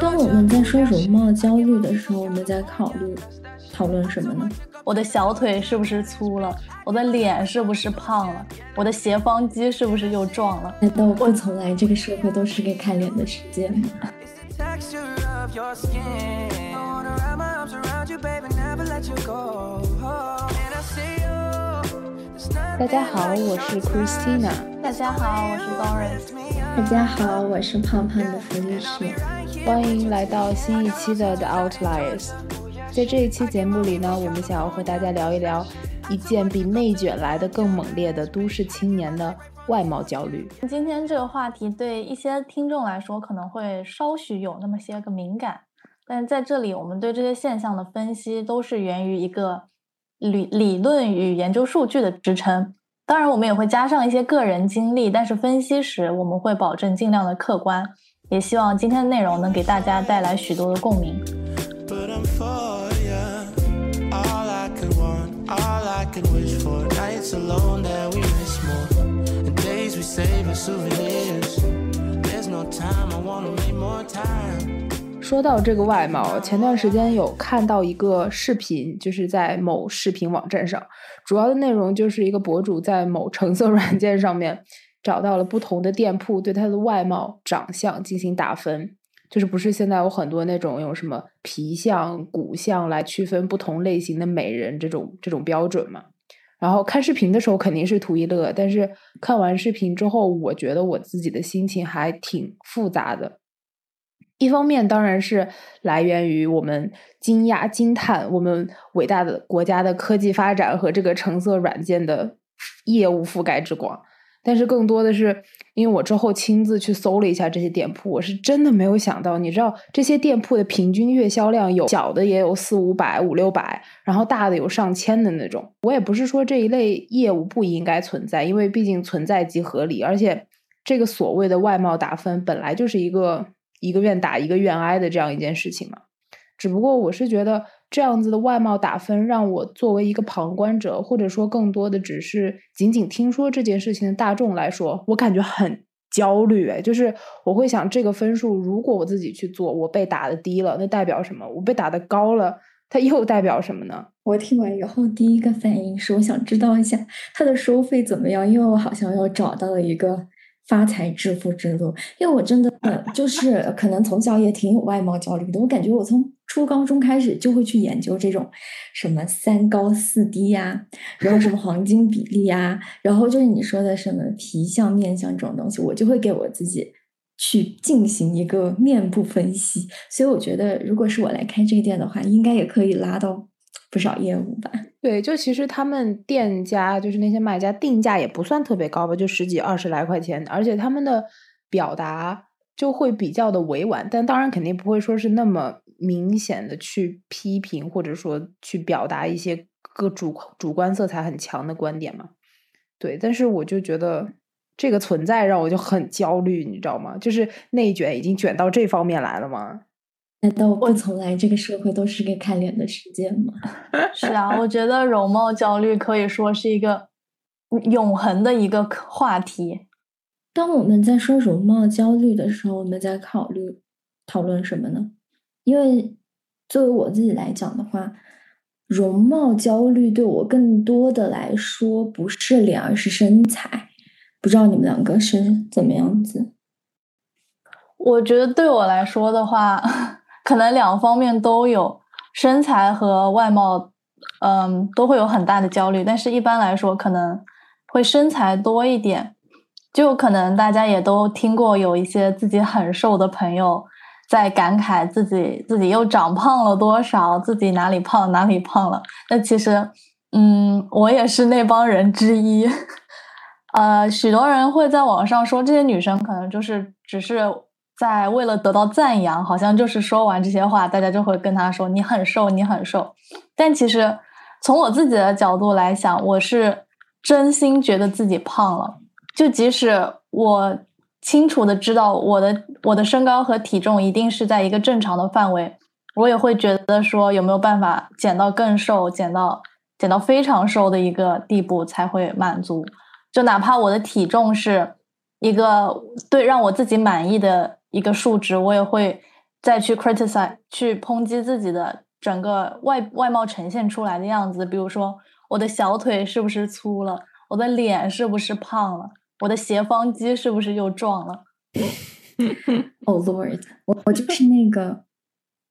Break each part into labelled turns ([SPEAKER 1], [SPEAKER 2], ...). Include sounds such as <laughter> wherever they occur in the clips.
[SPEAKER 1] 当我们在说容貌焦虑的时候，我们在考虑讨论什么呢？
[SPEAKER 2] 我的小腿是不是粗了？我的脸是不是胖了？我的斜方肌是不是又壮了？
[SPEAKER 1] 难道我从来这个社会都是个看脸的世界吗？
[SPEAKER 3] 大家好，我是 Christina。
[SPEAKER 2] 大家好，我是 Doris。
[SPEAKER 1] 大家好，我是胖胖的福律师。
[SPEAKER 3] 欢迎来到新一期的 The Outliers。在这一期节目里呢，我们想要和大家聊一聊一件比内卷来的更猛烈的都市青年的外貌焦虑。
[SPEAKER 2] 今天这个话题对一些听众来说可能会稍许有那么些个敏感，但在这里我们对这些现象的分析都是源于一个。理理论与研究数据的支撑，当然我们也会加上一些个人经历，但是分析时我们会保证尽量的客观，也希望今天的内容能给大家带来许多的共鸣。
[SPEAKER 3] 说到这个外貌，前段时间有看到一个视频，就是在某视频网站上，主要的内容就是一个博主在某橙色软件上面找到了不同的店铺，对他的外貌长相进行打分，就是不是现在有很多那种用什么皮相、骨相来区分不同类型的美人这种这种标准嘛？然后看视频的时候肯定是图一乐，但是看完视频之后，我觉得我自己的心情还挺复杂的。一方面当然是来源于我们惊讶惊叹我们伟大的国家的科技发展和这个橙色软件的业务覆盖之广，但是更多的是因为我之后亲自去搜了一下这些店铺，我是真的没有想到，你知道这些店铺的平均月销量有小的也有四五百五六百，然后大的有上千的那种。我也不是说这一类业务不应该存在，因为毕竟存在即合理，而且这个所谓的外貌打分本来就是一个。一个愿打一个愿挨的这样一件事情嘛，只不过我是觉得这样子的外貌打分，让我作为一个旁观者，或者说更多的只是仅仅听说这件事情的大众来说，我感觉很焦虑。哎，就是我会想，这个分数如果我自己去做，我被打的低了，那代表什么？我被打的高了，它又代表什么呢？
[SPEAKER 1] 我听完以后，第一个反应是，我想知道一下它的收费怎么样，因为我好像又找到了一个。发财致富之路，因为我真的就是可能从小也挺有外貌焦虑的。我感觉我从初高中开始就会去研究这种什么三高四低呀，然后什么 <laughs> 黄金比例呀，然后就是你说的什么皮相面相这种东西，我就会给我自己去进行一个面部分析。所以我觉得，如果是我来开这个店的话，应该也可以拉到不少业务吧。
[SPEAKER 3] 对，就其实他们店家就是那些卖家定价也不算特别高吧，就十几二十来块钱，而且他们的表达就会比较的委婉，但当然肯定不会说是那么明显的去批评或者说去表达一些个主主观色彩很强的观点嘛。对，但是我就觉得这个存在让我就很焦虑，你知道吗？就是内卷已经卷到这方面来了吗？
[SPEAKER 1] 难道我从来这个社会都是个看脸的世界吗？<laughs>
[SPEAKER 2] 是啊，我觉得容貌焦虑可以说是一个永恒的一个话题。
[SPEAKER 1] 当我们在说容貌焦虑的时候，我们在考虑讨论什么呢？因为作为我自己来讲的话，容貌焦虑对我更多的来说不是脸，而是身材。不知道你们两个是怎么样子？
[SPEAKER 2] 我觉得对我来说的话。可能两方面都有，身材和外貌，嗯，都会有很大的焦虑。但是一般来说，可能会身材多一点。就可能大家也都听过，有一些自己很瘦的朋友在感慨自己自己又长胖了多少，自己哪里胖哪里胖了。那其实，嗯，我也是那帮人之一。<laughs> 呃，许多人会在网上说，这些女生可能就是只是。在为了得到赞扬，好像就是说完这些话，大家就会跟他说你很瘦，你很瘦。但其实从我自己的角度来想，我是真心觉得自己胖了。就即使我清楚的知道我的我的身高和体重一定是在一个正常的范围，我也会觉得说有没有办法减到更瘦，减到减到非常瘦的一个地步才会满足。就哪怕我的体重是一个对让我自己满意的。一个数值，我也会再去 criticize 去抨击自己的整个外外貌呈现出来的样子，比如说我的小腿是不是粗了，我的脸是不是胖了，我的斜方肌是不是又壮了。<laughs>
[SPEAKER 1] Oh Lord，我我就是那个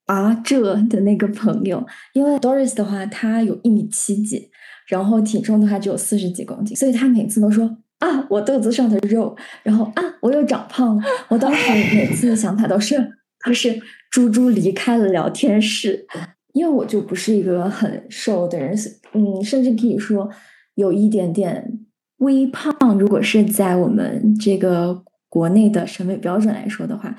[SPEAKER 1] 啊这的那个朋友，因为 Doris 的话，她有一米七几，然后体重的话只有四十几公斤，所以她每次都说啊我肚子上的肉，然后啊我又长胖了。我当时每次的想法都是都是猪猪离开了聊天室，因为我就不是一个很瘦的人，嗯，甚至可以说有一点点微胖。如果是在我们这个。国内的审美标准来说的话，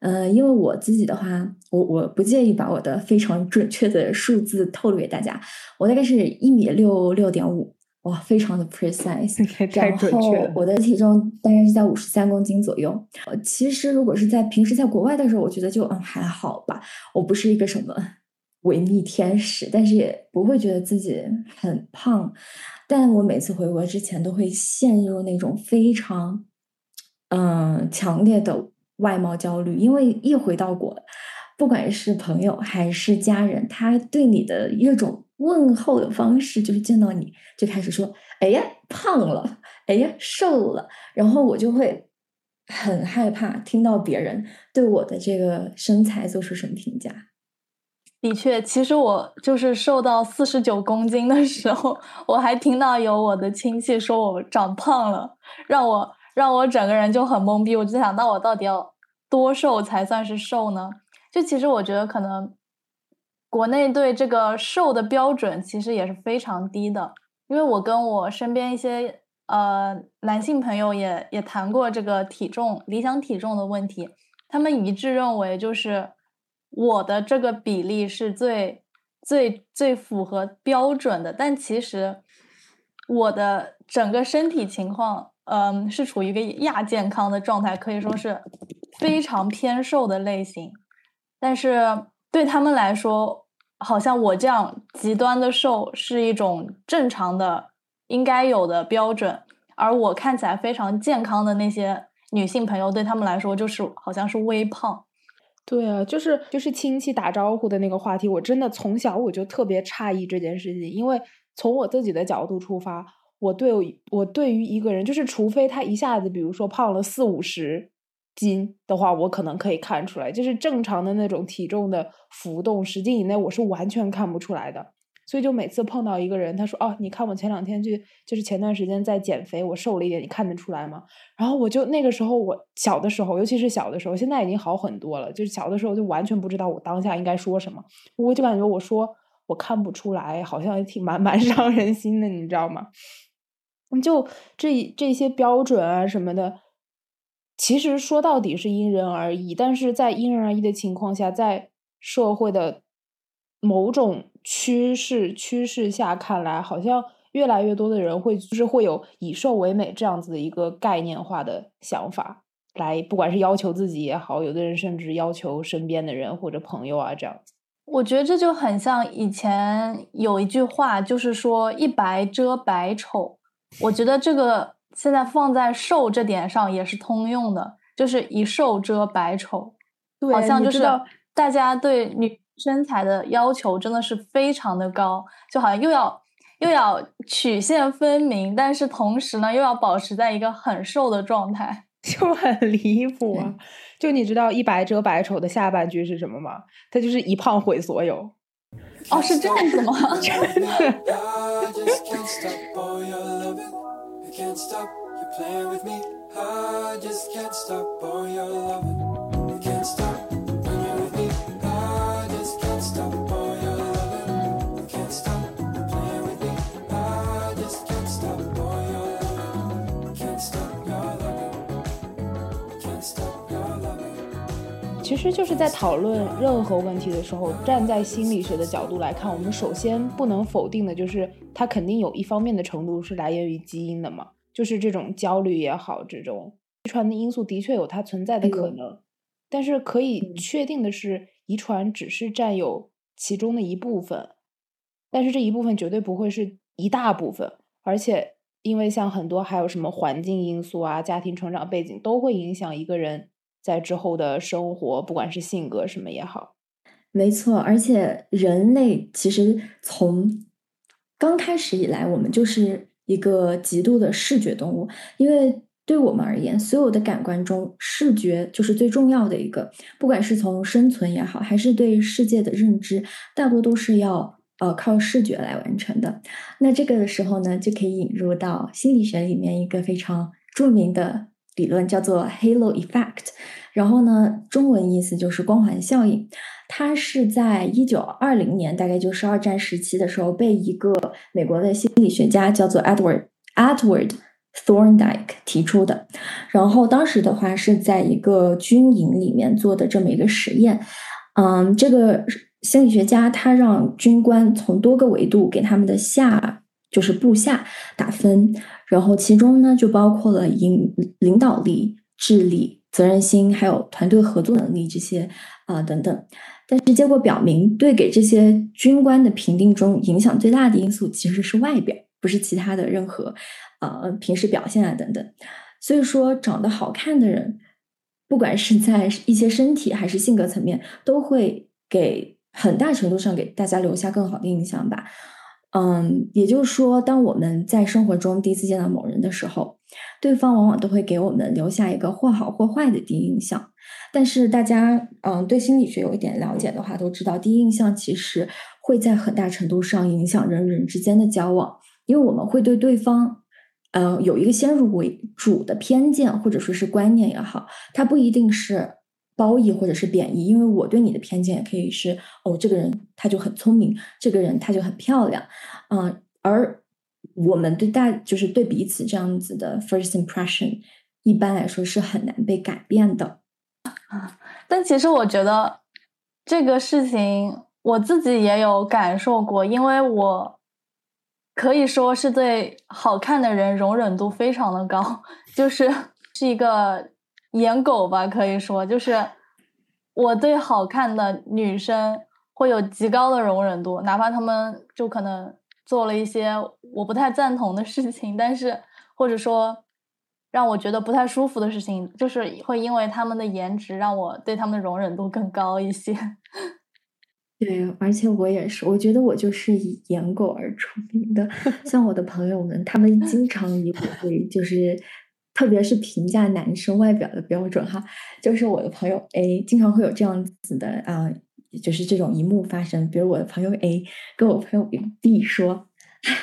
[SPEAKER 1] 呃，因为我自己的话，我我不介意把我的非常准确的数字透露给大家，我大概是一米六六点五，哇，非常的 precise。然后我的体重大概是在五十三公斤左右。其实如果是在平时在国外的时候，我觉得就嗯还好吧，我不是一个什么维密天使，但是也不会觉得自己很胖。但我每次回国之前都会陷入那种非常。嗯，强烈的外貌焦虑，因为一回到国，不管是朋友还是家人，他对你的一种问候的方式，就是见到你就开始说：“哎呀，胖了，哎呀，瘦了。”然后我就会很害怕听到别人对我的这个身材做出什么评价。
[SPEAKER 2] 的确，其实我就是瘦到四十九公斤的时候，我还听到有我的亲戚说我长胖了，让我。让我整个人就很懵逼，我就想，那我到底要多瘦才算是瘦呢？就其实我觉得，可能国内对这个瘦的标准其实也是非常低的。因为我跟我身边一些呃男性朋友也也谈过这个体重理想体重的问题，他们一致认为就是我的这个比例是最最最符合标准的，但其实我的整个身体情况。嗯，是处于一个亚健康的状态，可以说是非常偏瘦的类型。但是对他们来说，好像我这样极端的瘦是一种正常的、应该有的标准，而我看起来非常健康的那些女性朋友，对他们来说就是好像是微胖。
[SPEAKER 3] 对啊，就是就是亲戚打招呼的那个话题，我真的从小我就特别诧异这件事情，因为从我自己的角度出发。我对我对于一个人，就是除非他一下子，比如说胖了四五十斤的话，我可能可以看出来，就是正常的那种体重的浮动，十斤以内我是完全看不出来的。所以就每次碰到一个人，他说：“哦，你看我前两天去，就是前段时间在减肥，我瘦了一点，你看得出来吗？”然后我就那个时候，我小的时候，尤其是小的时候，现在已经好很多了。就是小的时候就完全不知道我当下应该说什么，我就感觉我说我看不出来，好像也挺蛮 <laughs> 蛮伤人心的，你知道吗？就这这些标准啊什么的，其实说到底是因人而异。但是在因人而异的情况下，在社会的某种趋势趋势下看来，好像越来越多的人会就是会有以瘦为美这样子的一个概念化的想法，来不管是要求自己也好，有的人甚至要求身边的人或者朋友啊这样子。
[SPEAKER 2] 我觉得这就很像以前有一句话，就是说一白遮百丑。我觉得这个现在放在瘦这点上也是通用的，就是一瘦遮百丑，好像就是大家对女身材的要求真的是非常的高，就好像又要又要曲线分明，但是同时呢又要保持在一个很瘦的状态，<laughs>
[SPEAKER 3] 就很离谱啊！就你知道一白遮百丑的下半句是什么吗？它就是一胖毁所有。
[SPEAKER 2] 哦，是这样子吗？<laughs>
[SPEAKER 3] 真的。<laughs> can't
[SPEAKER 4] stop. You're playing with me. I just can't stop. boy, you're loving.
[SPEAKER 3] 实就是在讨论任何问题的时候，站在心理学的角度来看，我们首先不能否定的就是，它肯定有一方面的程度是来源于基因的嘛，就是这种焦虑也好，这种遗传的因素的确有它存在的可能。但是可以确定的是，遗传只是占有其中的一部分，但是这一部分绝对不会是一大部分，而且因为像很多还有什么环境因素啊、家庭成长背景都会影响一个人。在之后的生活，不管是性格什么也好。
[SPEAKER 1] 没错，而且人类其实从刚开始以来，我们就是一个极度的视觉动物，因为对我们而言，所有的感官中，视觉就是最重要的一个。不管是从生存也好，还是对世界的认知，大多都是要呃靠视觉来完成的。那这个的时候呢，就可以引入到心理学里面一个非常著名的理论，叫做 Halo Effect。然后呢，中文意思就是光环效应。它是在一九二零年，大概就是二战时期的时候，被一个美国的心理学家叫做 Edward Edward Thorndike 提出的。然后当时的话是在一个军营里面做的这么一个实验。嗯，这个心理学家他让军官从多个维度给他们的下，就是部下打分，然后其中呢就包括了领领导力、智力。责任心，还有团队合作能力这些啊等等，但是结果表明，对给这些军官的评定中影响最大的因素其实是外表，不是其他的任何呃平时表现啊等等。所以说，长得好看的人，不管是在一些身体还是性格层面，都会给很大程度上给大家留下更好的印象吧。嗯，也就是说，当我们在生活中第一次见到某人的时候，对方往往都会给我们留下一个或好或坏的第一印象。但是大家，嗯，对心理学有一点了解的话，都知道第一印象其实会在很大程度上影响人与人之间的交往，因为我们会对对方，呃，有一个先入为主的偏见或者说是观念也好，它不一定是。褒义或者是贬义，因为我对你的偏见也可以是哦，这个人他就很聪明，这个人他就很漂亮，嗯，而我们对大就是对彼此这样子的 first impression，一般来说是很难被改变的。<laughs>
[SPEAKER 2] 但其实我觉得这个事情我自己也有感受过，因为我可以说是对好看的人容忍度非常的高，就是是一个。颜狗吧，可以说就是我对好看的女生会有极高的容忍度，哪怕他们就可能做了一些我不太赞同的事情，但是或者说让我觉得不太舒服的事情，就是会因为他们的颜值让我对他们的容忍度更高一些。<laughs>
[SPEAKER 1] 对，而且我也是，我觉得我就是以颜狗而出名的，<laughs> 像我的朋友们，他们经常以我为就是。特别是评价男生外表的标准哈，就是我的朋友 A 经常会有这样子的啊，就是这种一幕发生。比如我的朋友 A 跟我朋友 B 说：“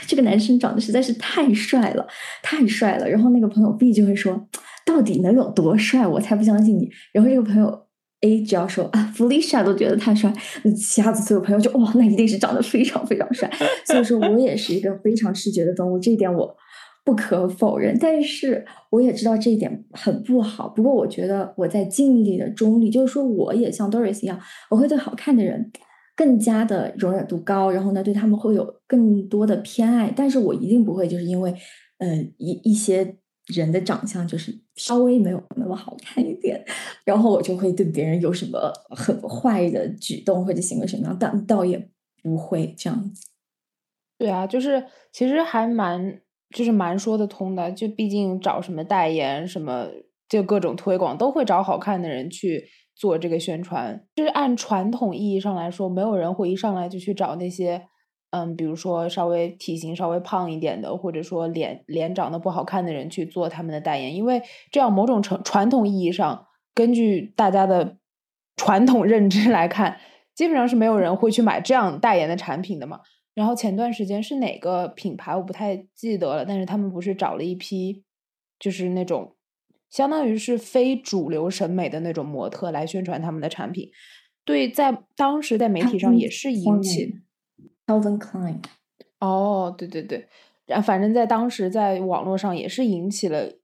[SPEAKER 1] 这个男生长得实在是太帅了，太帅了。”然后那个朋友 B 就会说：“到底能有多帅？我才不相信你。”然后这个朋友 A 只要说：“啊，Felicia 都觉得太帅。”那其他的所有朋友就：“哇，那一定是长得非常非常帅。”所以说我也是一个非常视觉的动物，这一点我。不可否认，但是我也知道这一点很不好。不过我觉得我在尽力的中立，就是说我也像 Doris 一样，我会对好看的人更加的容忍度高，然后呢，对他们会有更多的偏爱。但是我一定不会就是因为，嗯，一一些人的长相就是稍微没有那么好看一点，然后我就会对别人有什么很坏的举动或者行为什么样，但倒也不会这样子。
[SPEAKER 3] 对啊，就是其实还蛮。就是蛮说得通的，就毕竟找什么代言什么，就各种推广都会找好看的人去做这个宣传。就是按传统意义上来说，没有人会一上来就去找那些，嗯，比如说稍微体型稍微胖一点的，或者说脸脸长得不好看的人去做他们的代言，因为这样某种程传统意义上，根据大家的传统认知来看，基本上是没有人会去买这样代言的产品的嘛。然后前段时间是哪个品牌我不太记得了，但是他们不是找了一批，就是那种相当于是非主流审美的那种模特来宣传他们的产品，对，在当时在媒体上也是引起
[SPEAKER 1] Calvin Klein，
[SPEAKER 3] 哦，对对对，然反正在当时在网络上也是引起了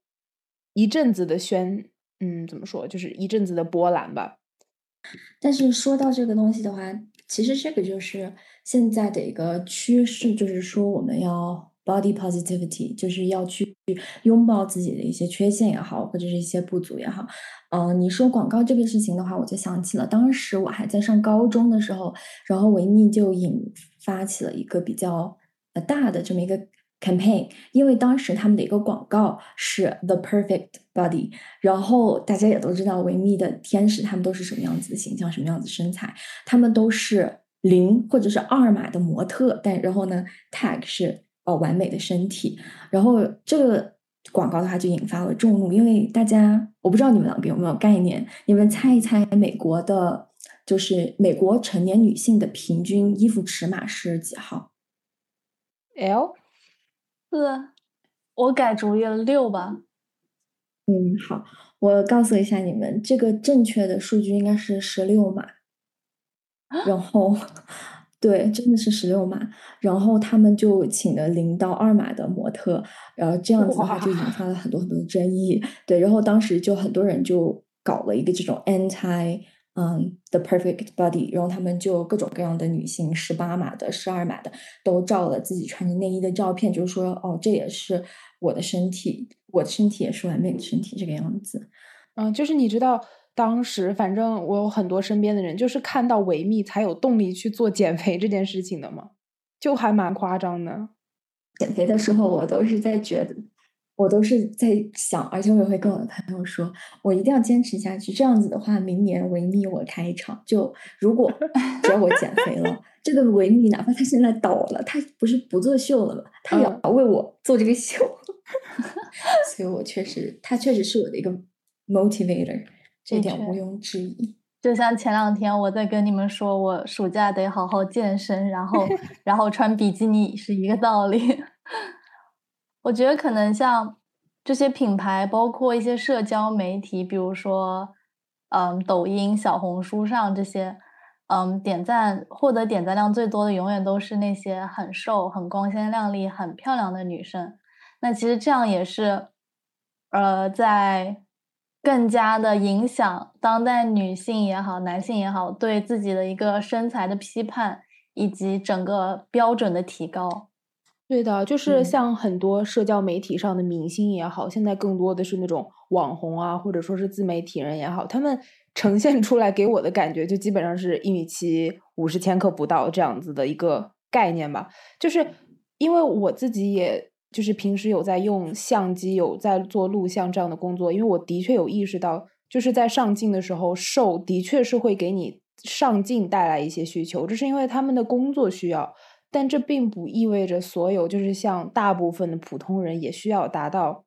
[SPEAKER 3] 一阵子的宣，嗯，怎么说，就是一阵子的波澜吧。
[SPEAKER 1] 但是说到这个东西的话，其实这个就是现在的一个趋势，就是说我们要 body positivity，就是要去拥抱自己的一些缺陷也好，或者是一些不足也好。嗯，你说广告这个事情的话，我就想起了当时我还在上高中的时候，然后维密就引发起了一个比较呃大的这么一个 campaign，因为当时他们的一个广告是 The Perfect Body，然后大家也都知道维密的天使他们都是什么样子的形象，什么样子身材，他们都是零或者是二码的模特，但然后呢 tag 是哦完美的身体，然后这个广告的话就引发了众怒，因为大家我不知道你们两个有没有概念，你们猜一猜美国的，就是美国成年女性的平均衣服尺码是几号
[SPEAKER 3] ？L。
[SPEAKER 2] 四，我改主意了，六吧。
[SPEAKER 1] 嗯，好，我告诉一下你们，这个正确的数据应该是十六码。然后，对，真的是十六码。然后他们就请了零到二码的模特，然后这样子的话就引发了很多很多的争议。对，然后当时就很多人就搞了一个这种 anti。嗯，The Perfect Body，然后他们就各种各样的女性，十八码的、十二码的，都照了自己穿着内衣的照片，就是说，哦，这也是我的身体，我的身体也是完美的身体，这个样子。
[SPEAKER 3] 嗯，就是你知道，当时反正我有很多身边的人，就是看到维密才有动力去做减肥这件事情的嘛，就还蛮夸张的。
[SPEAKER 1] 减肥的时候，我都是在觉得。我都是在想，而且我也会跟我的朋友说，我一定要坚持下去。这样子的话，明年维密我开一场。就如果 <laughs> 只要我减肥了，这个维密哪怕他现在倒了，他不是不做秀了吗？他也要为我做这个秀。<laughs> 所以我确实，他确实是我的一个 motivator，这点毋庸置疑。
[SPEAKER 2] 就像前两天我在跟你们说，我暑假得好好健身，然后 <laughs> 然后穿比基尼是一个道理。我觉得可能像这些品牌，包括一些社交媒体，比如说，嗯，抖音、小红书上这些，嗯，点赞获得点赞量最多的，永远都是那些很瘦、很光鲜亮丽、很漂亮的女生。那其实这样也是，呃，在更加的影响当代女性也好、男性也好，对自己的一个身材的批判，以及整个标准的提高。
[SPEAKER 3] 对的，就是像很多社交媒体上的明星也好，现在更多的是那种网红啊，或者说是自媒体人也好，他们 <laughs> 呈现出来给我的感觉，就基本上是一米七，五十千克不到这样子的一个概念吧。就是因为我自己也就是平时有在用相机，有在做录像这样的工作，因为我的确有意识到，就是在上镜的时候，瘦的确是会给你上镜带来一些需求，这是因为他们的工作需要。但这并不意味着所有，就是像大部分的普通人也需要达到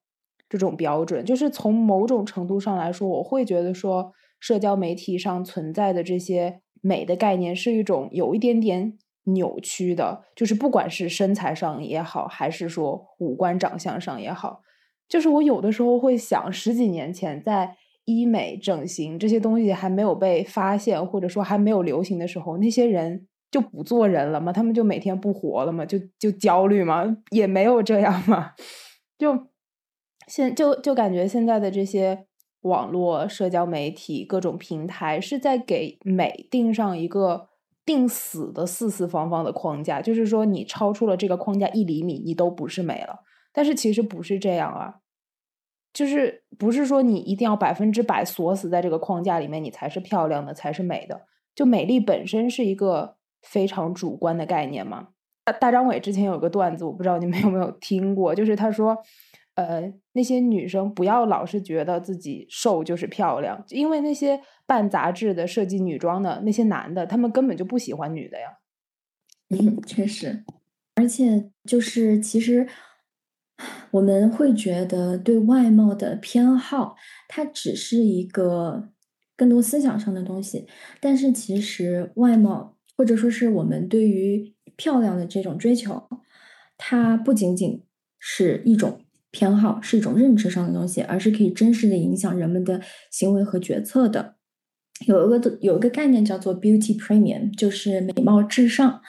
[SPEAKER 3] 这种标准。就是从某种程度上来说，我会觉得说，社交媒体上存在的这些美的概念是一种有一点点扭曲的。就是不管是身材上也好，还是说五官长相上也好，就是我有的时候会想，十几年前在医美整形这些东西还没有被发现，或者说还没有流行的时候，那些人。就不做人了吗？他们就每天不活了吗？就就焦虑吗？也没有这样嘛。<laughs> 就现就就感觉现在的这些网络社交媒体各种平台是在给美定上一个定死的四四方方的框架，就是说你超出了这个框架一厘米，你都不是美了。但是其实不是这样啊，就是不是说你一定要百分之百锁死在这个框架里面，你才是漂亮的，才是美的。就美丽本身是一个。非常主观的概念嘛。大大张伟之前有个段子，我不知道你们有没有听过，就是他说，呃，那些女生不要老是觉得自己瘦就是漂亮，因为那些办杂志的、设计女装的那些男的，他们根本就不喜欢女的呀。
[SPEAKER 1] 嗯，确实，而且就是其实我们会觉得对外貌的偏好，它只是一个更多思想上的东西，但是其实外貌。或者说是我们对于漂亮的这种追求，它不仅仅是一种偏好，是一种认知上的东西，而是可以真实的影响人们的行为和决策的。有一个有一个概念叫做 beauty premium，就是美貌至上。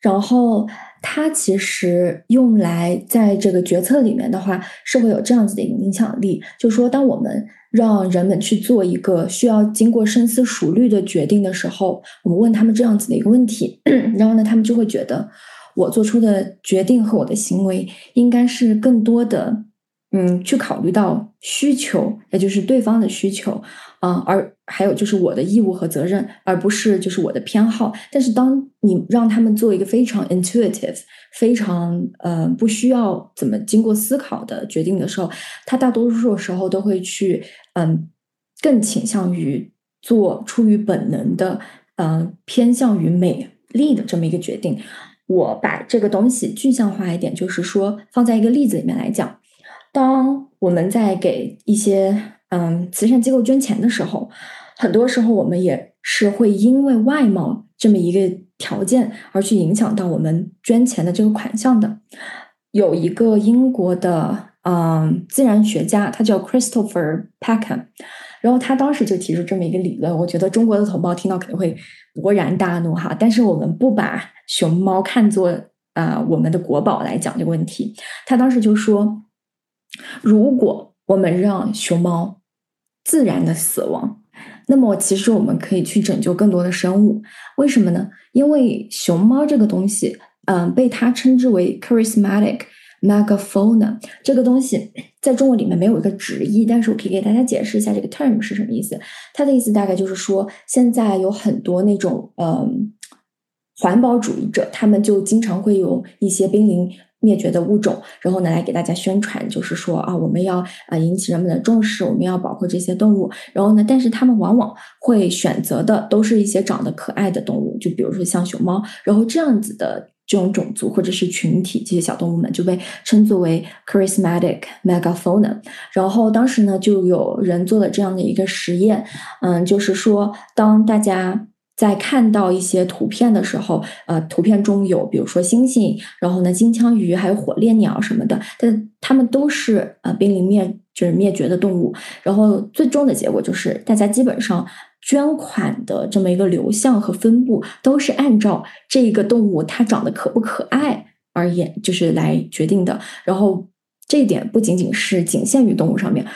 [SPEAKER 1] 然后它其实用来在这个决策里面的话，是会有这样子的一个影响力，就是说当我们。让人们去做一个需要经过深思熟虑的决定的时候，我问他们这样子的一个问题，<clears throat> 然后呢，他们就会觉得我做出的决定和我的行为应该是更多的嗯，去考虑到需求，也就是对方的需求，嗯，而还有就是我的义务和责任，而不是就是我的偏好。但是当你让他们做一个非常 intuitive、非常呃不需要怎么经过思考的决定的时候，他大多数时候都会去嗯更倾向于做出于本能的，嗯偏向于美丽的这么一个决定。我把这个东西具象化一点，就是说放在一个例子里面来讲。当我们在给一些嗯慈善机构捐钱的时候，很多时候我们也是会因为外貌这么一个条件而去影响到我们捐钱的这个款项的。有一个英国的嗯自然学家，他叫 Christopher Peckham，然后他当时就提出这么一个理论，我觉得中国的同胞听到肯定会勃然大怒哈。但是我们不把熊猫看作啊我们的国宝来讲这个问题，他当时就说。如果我们让熊猫自然的死亡，那么其实我们可以去拯救更多的生物。为什么呢？因为熊猫这个东西，嗯，被它称之为 charismatic megafauna。这个东西在中文里面没有一个直译，但是我可以给大家解释一下这个 term 是什么意思。它的意思大概就是说，现在有很多那种嗯环保主义者，他们就经常会用一些濒临。灭绝的物种，然后呢，来给大家宣传，就是说啊，我们要啊引起人们的重视，我们要保护这些动物。然后呢，但是他们往往会选择的都是一些长得可爱的动物，就比如说像熊猫。然后这样子的这种种族或者是群体，这些小动物们就被称作为 charismatic megafauna。然后当时呢，就有人做了这样的一个实验，嗯，就是说当大家。在看到一些图片的时候，呃，图片中有比如说猩猩，然后呢金枪鱼，还有火烈鸟什么的，但它们都是呃濒临灭就是灭绝的动物。然后最终的结果就是，大家基本上捐款的这么一个流向和分布都是按照这个动物它长得可不可爱而言，就是来决定的。然后这一点不仅仅是仅限于动物上面。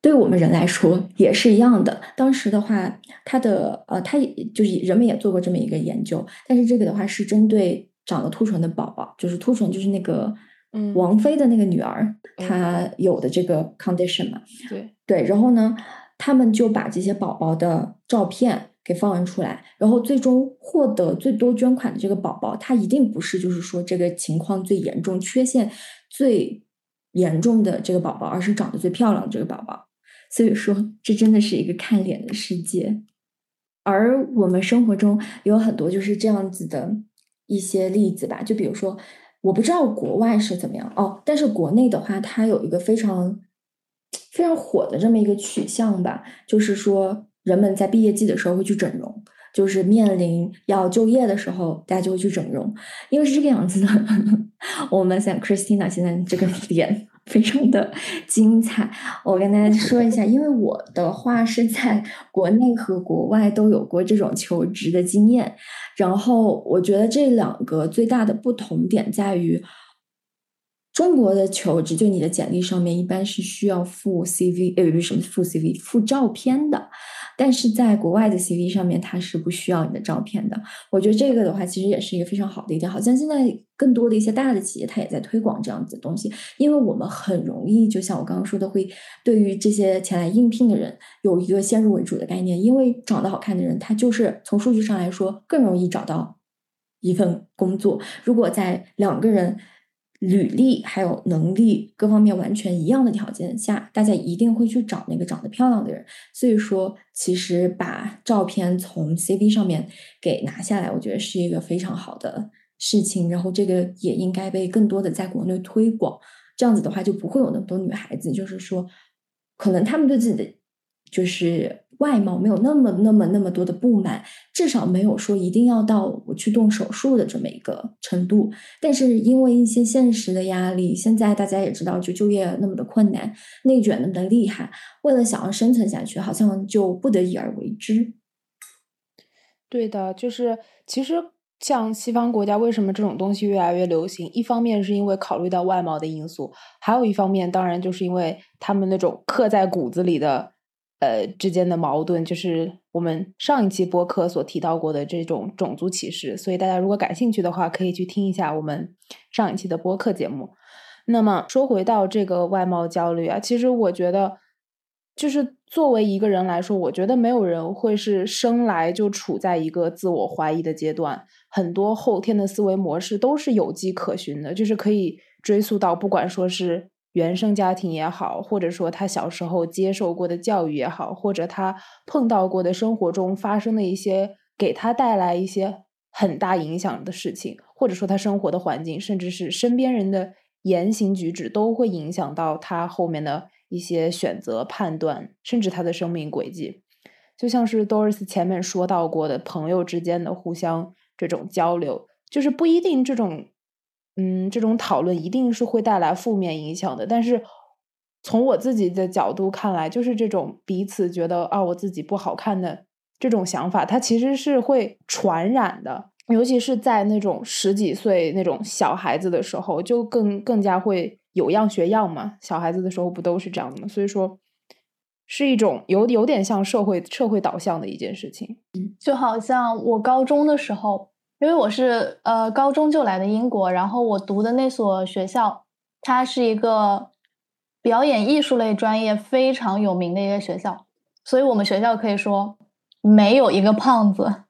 [SPEAKER 1] 对我们人来说也是一样的。当时的话，他的呃，他也就是人们也做过这么一个研究，但是这个的话是针对长了凸唇的宝宝，就是凸唇就是那个嗯王菲的那个女儿，她有的这个 condition 嘛。
[SPEAKER 3] 对
[SPEAKER 1] 对，然后呢，他们就把这些宝宝的照片给放完出来，然后最终获得最多捐款的这个宝宝，他一定不是就是说这个情况最严重、缺陷最严重的这个宝宝，而是长得最漂亮的这个宝宝。所以说，这真的是一个看脸的世界，而我们生活中有很多就是这样子的一些例子吧。就比如说，我不知道国外是怎么样哦，但是国内的话，它有一个非常非常火的这么一个取向吧，就是说，人们在毕业季的时候会去整容，就是面临要就业的时候，大家就会去整容，因为是这个样子的。<laughs> 我们像 Christina 现在这个脸。非常的精彩，我跟大家说一下，因为我的话是在国内和国外都有过这种求职的经验，然后我觉得这两个最大的不同点在于，中国的求职就你的简历上面一般是需要附 CV，呃，不是什么附 CV，附照片的。但是在国外的 CV 上面，它是不需要你的照片的。我觉得这个的话，其实也是一个非常好的一点。好像现在更多的一些大的企业，它也在推广这样子的东西。因为我们很容易，就像我刚刚说的，会对于这些前来应聘的人有一个先入为主的概念。因为长得好看的人，他就是从数据上来说更容易找到一份工作。如果在两个人。履历还有能力各方面完全一样的条件下，大家一定会去找那个长得漂亮的人。所以说，其实把照片从 CV 上面给拿下来，我觉得是一个非常好的事情。然后这个也应该被更多的在国内推广。这样子的话，就不会有那么多女孩子，就是说，可能他们对自己的就是。外貌没有那么、那么、那么多的不满，至少没有说一定要到我去动手术的这么一个程度。但是因为一些现实的压力，现在大家也知道，就就业那么的困难，内卷那么的厉害，为了想要生存下去，好像就不得已而为之。
[SPEAKER 3] 对的，就是其实像西方国家，为什么这种东西越来越流行？一方面是因为考虑到外貌的因素，还有一方面当然就是因为他们那种刻在骨子里的。呃，之间的矛盾就是我们上一期播客所提到过的这种种族歧视，所以大家如果感兴趣的话，可以去听一下我们上一期的播客节目。那么说回到这个外貌焦虑啊，其实我觉得，就是作为一个人来说，我觉得没有人会是生来就处在一个自我怀疑的阶段，很多后天的思维模式都是有迹可循的，就是可以追溯到，不管说是原生家庭也好，或者说他小时候接受过的教育也好，或者他碰到过的生活中发生的一些给他带来一些很大影响的事情，或者说他生活的环境，甚至是身边人的。言行举止都会影响到他后面的一些选择、判断，甚至他的生命轨迹。就像是 Doris 前面说到过的，朋友之间的互相这种交流，就是不一定这种，嗯，这种讨论一定是会带来负面影响的。但是从我自己的角度看来，就是这种彼此觉得啊，我自己不好看的这种想法，它其实是会传染的。尤其是在那种十几岁那种小孩子的时候，就更更加会有样学样嘛。小孩子的时候不都是这样的吗？所以说，是一种有有点像社会社会导向的一件事情。
[SPEAKER 2] 就好像我高中的时候，因为我是呃高中就来的英国，然后我读的那所学校，它是一个表演艺术类专业非常有名的一个学校，所以我们学校可以说没有一个胖子。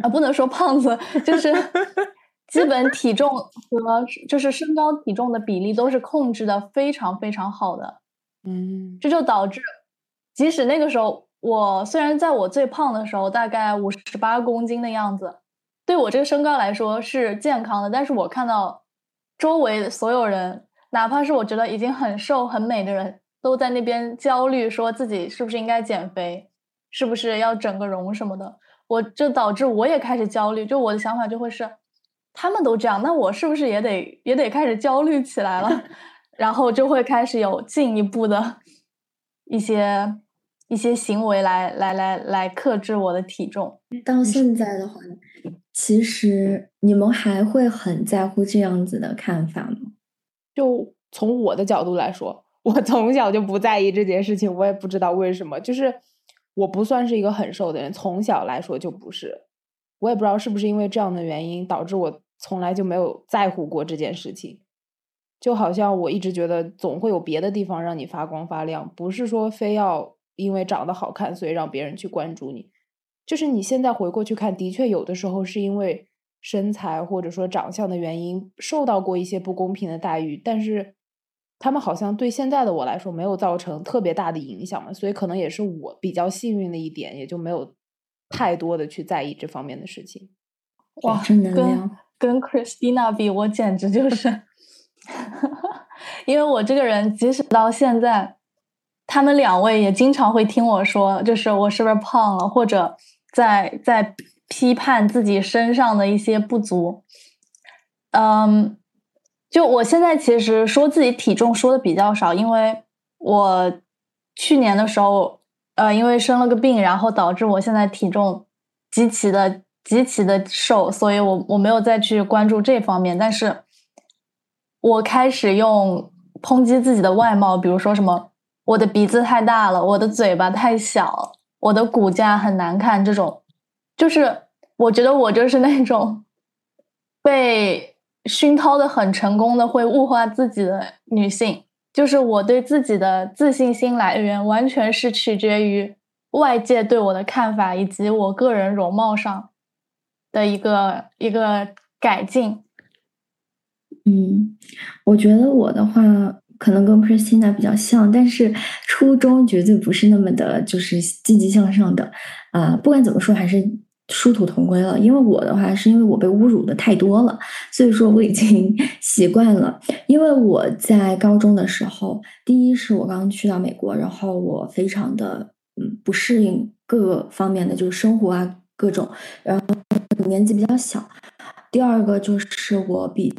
[SPEAKER 2] 啊，不能说胖子，就是 <laughs> 基本体重和就是身高体重的比例都是控制的非常非常好的，
[SPEAKER 3] 嗯，
[SPEAKER 2] 这就导致，即使那个时候我虽然在我最胖的时候大概五十八公斤的样子，对我这个身高来说是健康的，但是我看到周围所有人，哪怕是我觉得已经很瘦很美的人，都在那边焦虑，说自己是不是应该减肥，是不是要整个容什么的。我就导致我也开始焦虑，就我的想法就会是，他们都这样，那我是不是也得也得开始焦虑起来了？<laughs> 然后就会开始有进一步的一些一些行为来来来来克制我的体重。
[SPEAKER 1] 到现在的话，其实你们还会很在乎这样子的看法吗？
[SPEAKER 3] 就从我的角度来说，<laughs> 我从小就不在意这件事情，我也不知道为什么，就是。我不算是一个很瘦的人，从小来说就不是。我也不知道是不是因为这样的原因，导致我从来就没有在乎过这件事情。就好像我一直觉得，总会有别的地方让你发光发亮，不是说非要因为长得好看，所以让别人去关注你。就是你现在回过去看，的确有的时候是因为身材或者说长相的原因，受到过一些不公平的待遇，但是。他们好像对现在的我来说没有造成特别大的影响嘛，所以可能也是我比较幸运的一点，也就没有太多的去在意这方面的事情。
[SPEAKER 2] 哇，跟跟 Christina 比，我简直就是，<laughs> 因为我这个人，即使到现在，他们两位也经常会听我说，就是我是不是胖了，或者在在批判自己身上的一些不足。嗯。就我现在其实说自己体重说的比较少，因为我去年的时候，呃，因为生了个病，然后导致我现在体重极其的极其的瘦，所以我我没有再去关注这方面。但是，我开始用抨击自己的外貌，比如说什么我的鼻子太大了，我的嘴巴太小，我的骨架很难看，这种，就是我觉得我就是那种被。熏陶的很成功的会物化自己的女性，就是我对自己的自信心来源完全是取决于外界对我的看法以及我个人容貌上的一个一个改进。
[SPEAKER 1] 嗯，我觉得我的话可能跟 Christina 比较像，但是初衷绝对不是那么的，就是积极向上的啊。不管怎么说，还是。殊途同归了，因为我的话是因为我被侮辱的太多了，所以说我已经 <laughs> 习惯了。因为我在高中的时候，第一是我刚去到美国，然后我非常的嗯不适应各个方面的就是生活啊各种，然后年纪比较小。第二个就是我比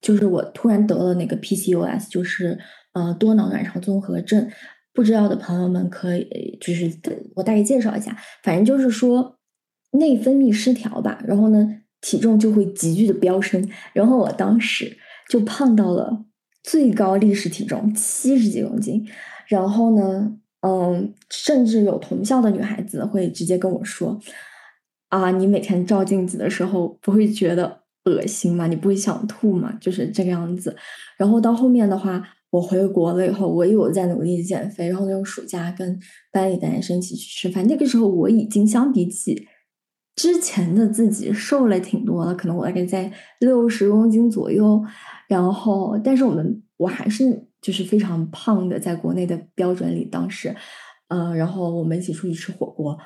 [SPEAKER 1] 就是我突然得了那个 PCOS，就是呃多囊卵巢综合症。不知道的朋友们可以就是我大概介绍一下，反正就是说。内分泌失调吧，然后呢，体重就会急剧的飙升，然后我当时就胖到了最高历史体重七十几公斤，然后呢，嗯，甚至有同校的女孩子会直接跟我说：“啊，你每天照镜子的时候不会觉得恶心嘛，你不会想吐嘛，就是这个样子。然后到后面的话，我回国了以后，我有在努力减肥，然后那种暑假跟班里的男生一起去吃饭，那个时候我已经相比起之前的自己瘦了挺多了，可能我大概在六十公斤左右。然后，但是我们我还是就是非常胖的，在国内的标准里，当时，嗯，然后我们一起出去吃火锅，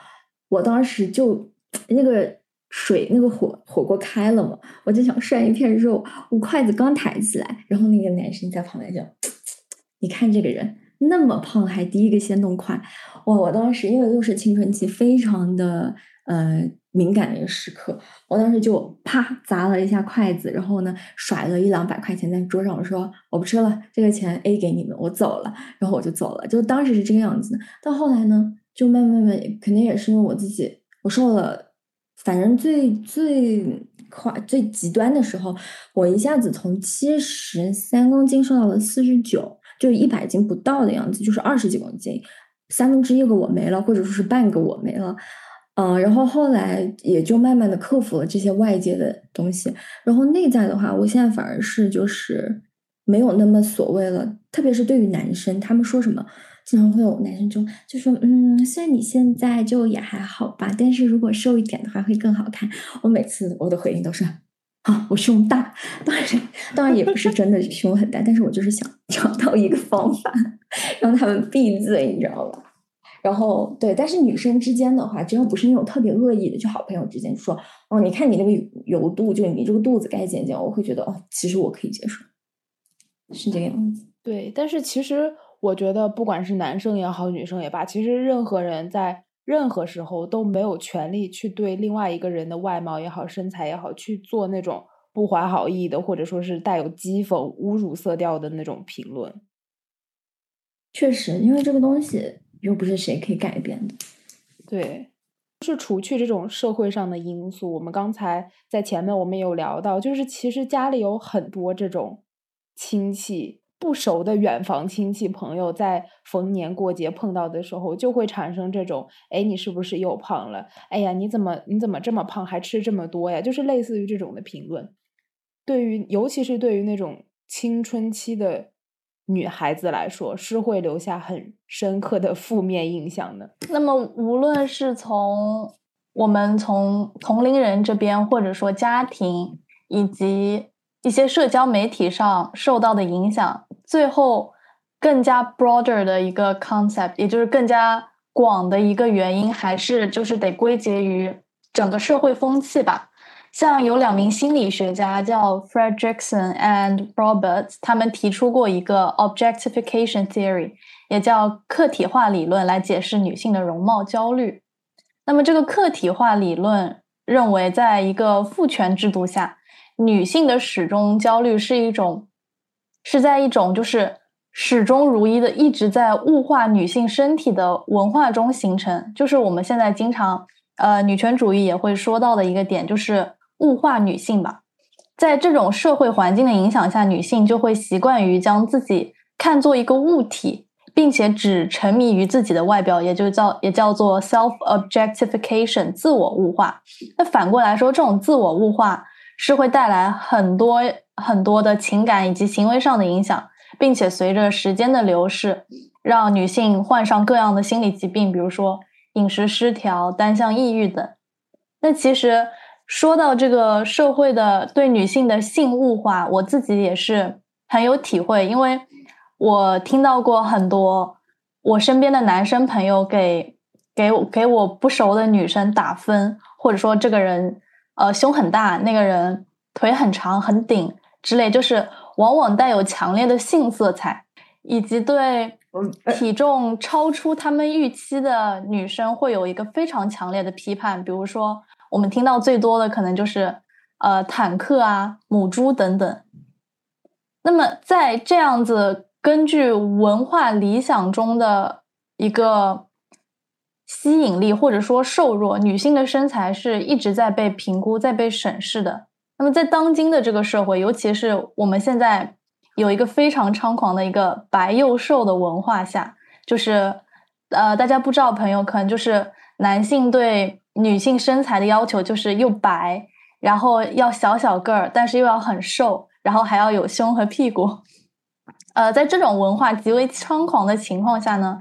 [SPEAKER 1] 我当时就那个水那个火火锅开了嘛，我就想涮一片肉，我筷子刚抬起来，然后那个男生在旁边就，<tsk> 你看这个人那么胖，还第一个先动筷，哇！我当时因为又是青春期，非常的呃。敏感的一个时刻，我当时就啪砸了一下筷子，然后呢甩了一两百块钱在桌上，我说我不吃了，这个钱 A 给你们，我走了，然后我就走了，就当时是这个样子的。到后来呢，就慢慢慢，肯定也是因为我自己，我瘦了，反正最最快最极端的时候，我一下子从七十三公斤瘦到了四十九，就一百斤不到的样子，就是二十几公斤，三分之一个我没了，或者说是半个我没了。嗯，然后后来也就慢慢的克服了这些外界的东西，然后内在的话，我现在反而是就是没有那么所谓了，特别是对于男生，他们说什么，经常会有男生就就说，嗯，虽然你现在就也还好吧，但是如果瘦一点的话会更好看。我每次我的回应都是，啊，我胸大，当然当然也不是真的胸很大，但是我就是想找到一个方法让他们闭嘴，你知道吧？然后对，但是女生之间的话，只要不是那种特别恶意的，就好朋友之间说，哦，你看你那个油度，就你这个肚子该减减，我会觉得哦，其实我可以接受，是这个样子。
[SPEAKER 3] 对，但是其实我觉得，不管是男生也好，女生也罢，其实任何人在任何时候都没有权利去对另外一个人的外貌也好、身材也好去做那种不怀好意的，或者说是带有讥讽、侮辱色调的那种评论。
[SPEAKER 1] 确实，因为这个东西。又不是谁可以改变的，
[SPEAKER 3] 对，就是除去这种社会上的因素，我们刚才在前面我们有聊到，就是其实家里有很多这种亲戚不熟的远房亲戚朋友，在逢年过节碰到的时候，就会产生这种，哎，你是不是又胖了？哎呀，你怎么你怎么这么胖，还吃这么多呀？就是类似于这种的评论，对于尤其是对于那种青春期的。女孩子来说是会留下很深刻的负面印象的。
[SPEAKER 2] 那么，无论是从我们从同龄人这边，或者说家庭以及一些社交媒体上受到的影响，最后更加 broader 的一个 concept，也就是更加广的一个原因，还是就是得归结于整个社会风气吧。像有两名心理学家叫 Fredrickson and Roberts，他们提出过一个 objectification theory，也叫客体化理论，来解释女性的容貌焦虑。那么，这个客体化理论认为，在一个父权制度下，女性的始终焦虑是一种，是在一种就是始终如一的一直在物化女性身体的文化中形成。就是我们现在经常呃，女权主义也会说到的一个点，就是。物化女性吧，在这种社会环境的影响下，女性就会习惯于将自己看作一个物体，并且只沉迷于自己的外表，也就叫也叫做 self objectification 自我物化。那反过来说，这种自我物化是会带来很多很多的情感以及行为上的影响，并且随着时间的流逝，让女性患上各样的心理疾病，比如说饮食失调、单向抑郁等。那其实。说到这个社会的对女性的性物化，我自己也是很有体会，因为我听到过很多我身边的男生朋友给给给我不熟的女生打分，或者说这个人呃胸很大，那个人腿很长很顶之类，就是往往带有强烈的性色彩，以及对体重超出他们预期的女生会有一个非常强烈的批判，比如说。我们听到最多的可能就是，呃，坦克啊、母猪等等。那么，在这样子根据文化理想中的一个吸引力，或者说瘦弱女性的身材是一直在被评估、在被审视的。那么，在当今的这个社会，尤其是我们现在有一个非常猖狂的一个白又瘦的文化下，就是，呃，大家不知道朋友可能就是男性对。女性身材的要求就是又白然后要小小个儿，但是又要很瘦，然后还要有胸和屁股。呃，在这种文化极为猖狂的情况下呢，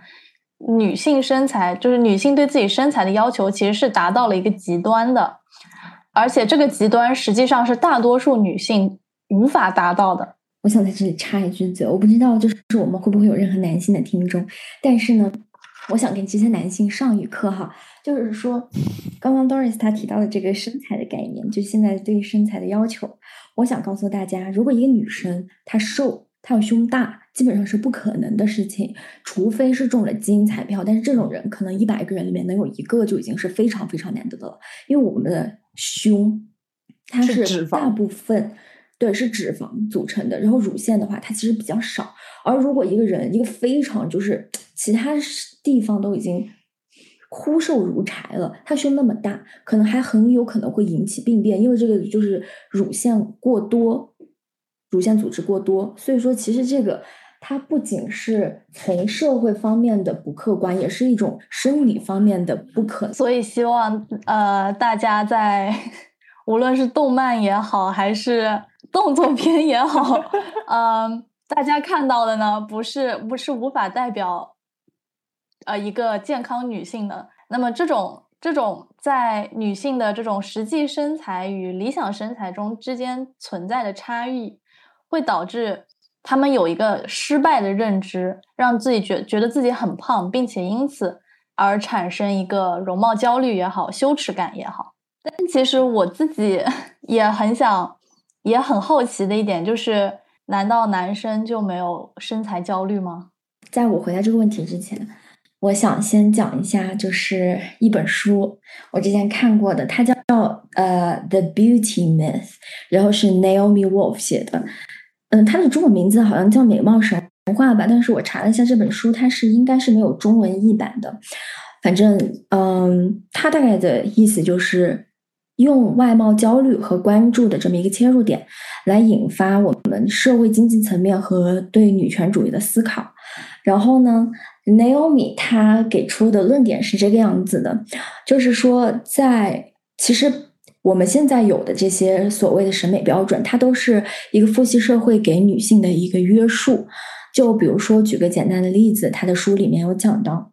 [SPEAKER 2] 女性身材就是女性对自己身材的要求其实是达到了一个极端的，而且这个极端实际上是大多数女性无法达到的。
[SPEAKER 1] 我想在这里插一句嘴，我不知道就是我们会不会有任何男性的听众，但是呢，我想给这些男性上一课哈，就是说，刚刚 Doris 她提到的这个身材的概念，就现在对身材的要求，我想告诉大家，如果一个女生她瘦。她要胸大，基本上是不可能的事情，除非是中了基因彩票。但是这种人，可能一百个人里面能有一个就已经是非常非常难得的了。因为我们的胸，它是大部分对是脂肪组成的，然后乳腺的话，它其实比较少。而如果一个人一个非常就是其他地方都已经枯瘦如柴了，他胸那么大，可能还很有可能会引起病变，因为这个就是乳腺过多。乳腺组织过多，所以说其实这个它不仅是从社会方面的不客观，也是一种生理方面的不可。
[SPEAKER 2] 所以希望呃大家在无论是动漫也好，还是动作片也好，嗯，大家看到的呢，不是不是无法代表呃一个健康女性的。那么这种这种在女性的这种实际身材与理想身材中之间存在的差异。会导致他们有一个失败的认知，让自己觉觉得自己很胖，并且因此而产生一个容貌焦虑也好，羞耻感也好。但其实我自己 <laughs> 也很想，也很好奇的一点就是，难道男生就没有身材焦虑吗？
[SPEAKER 1] 在我回答这个问题之前，我想先讲一下，就是一本书，我之前看过的，它叫呃《The Beauty Myth》，然后是 Naomi Wolf 写的。嗯，它的中文名字好像叫《美貌神话》吧，但是我查了一下这本书，它是应该是没有中文译版的。反正，嗯，它大概的意思就是用外貌焦虑和关注的这么一个切入点，来引发我们社会经济层面和对女权主义的思考。然后呢，Naomi 她给出的论点是这个样子的，就是说，在其实。我们现在有的这些所谓的审美标准，它都是一个父系社会给女性的一个约束。就比如说，举个简单的例子，他的书里面有讲到，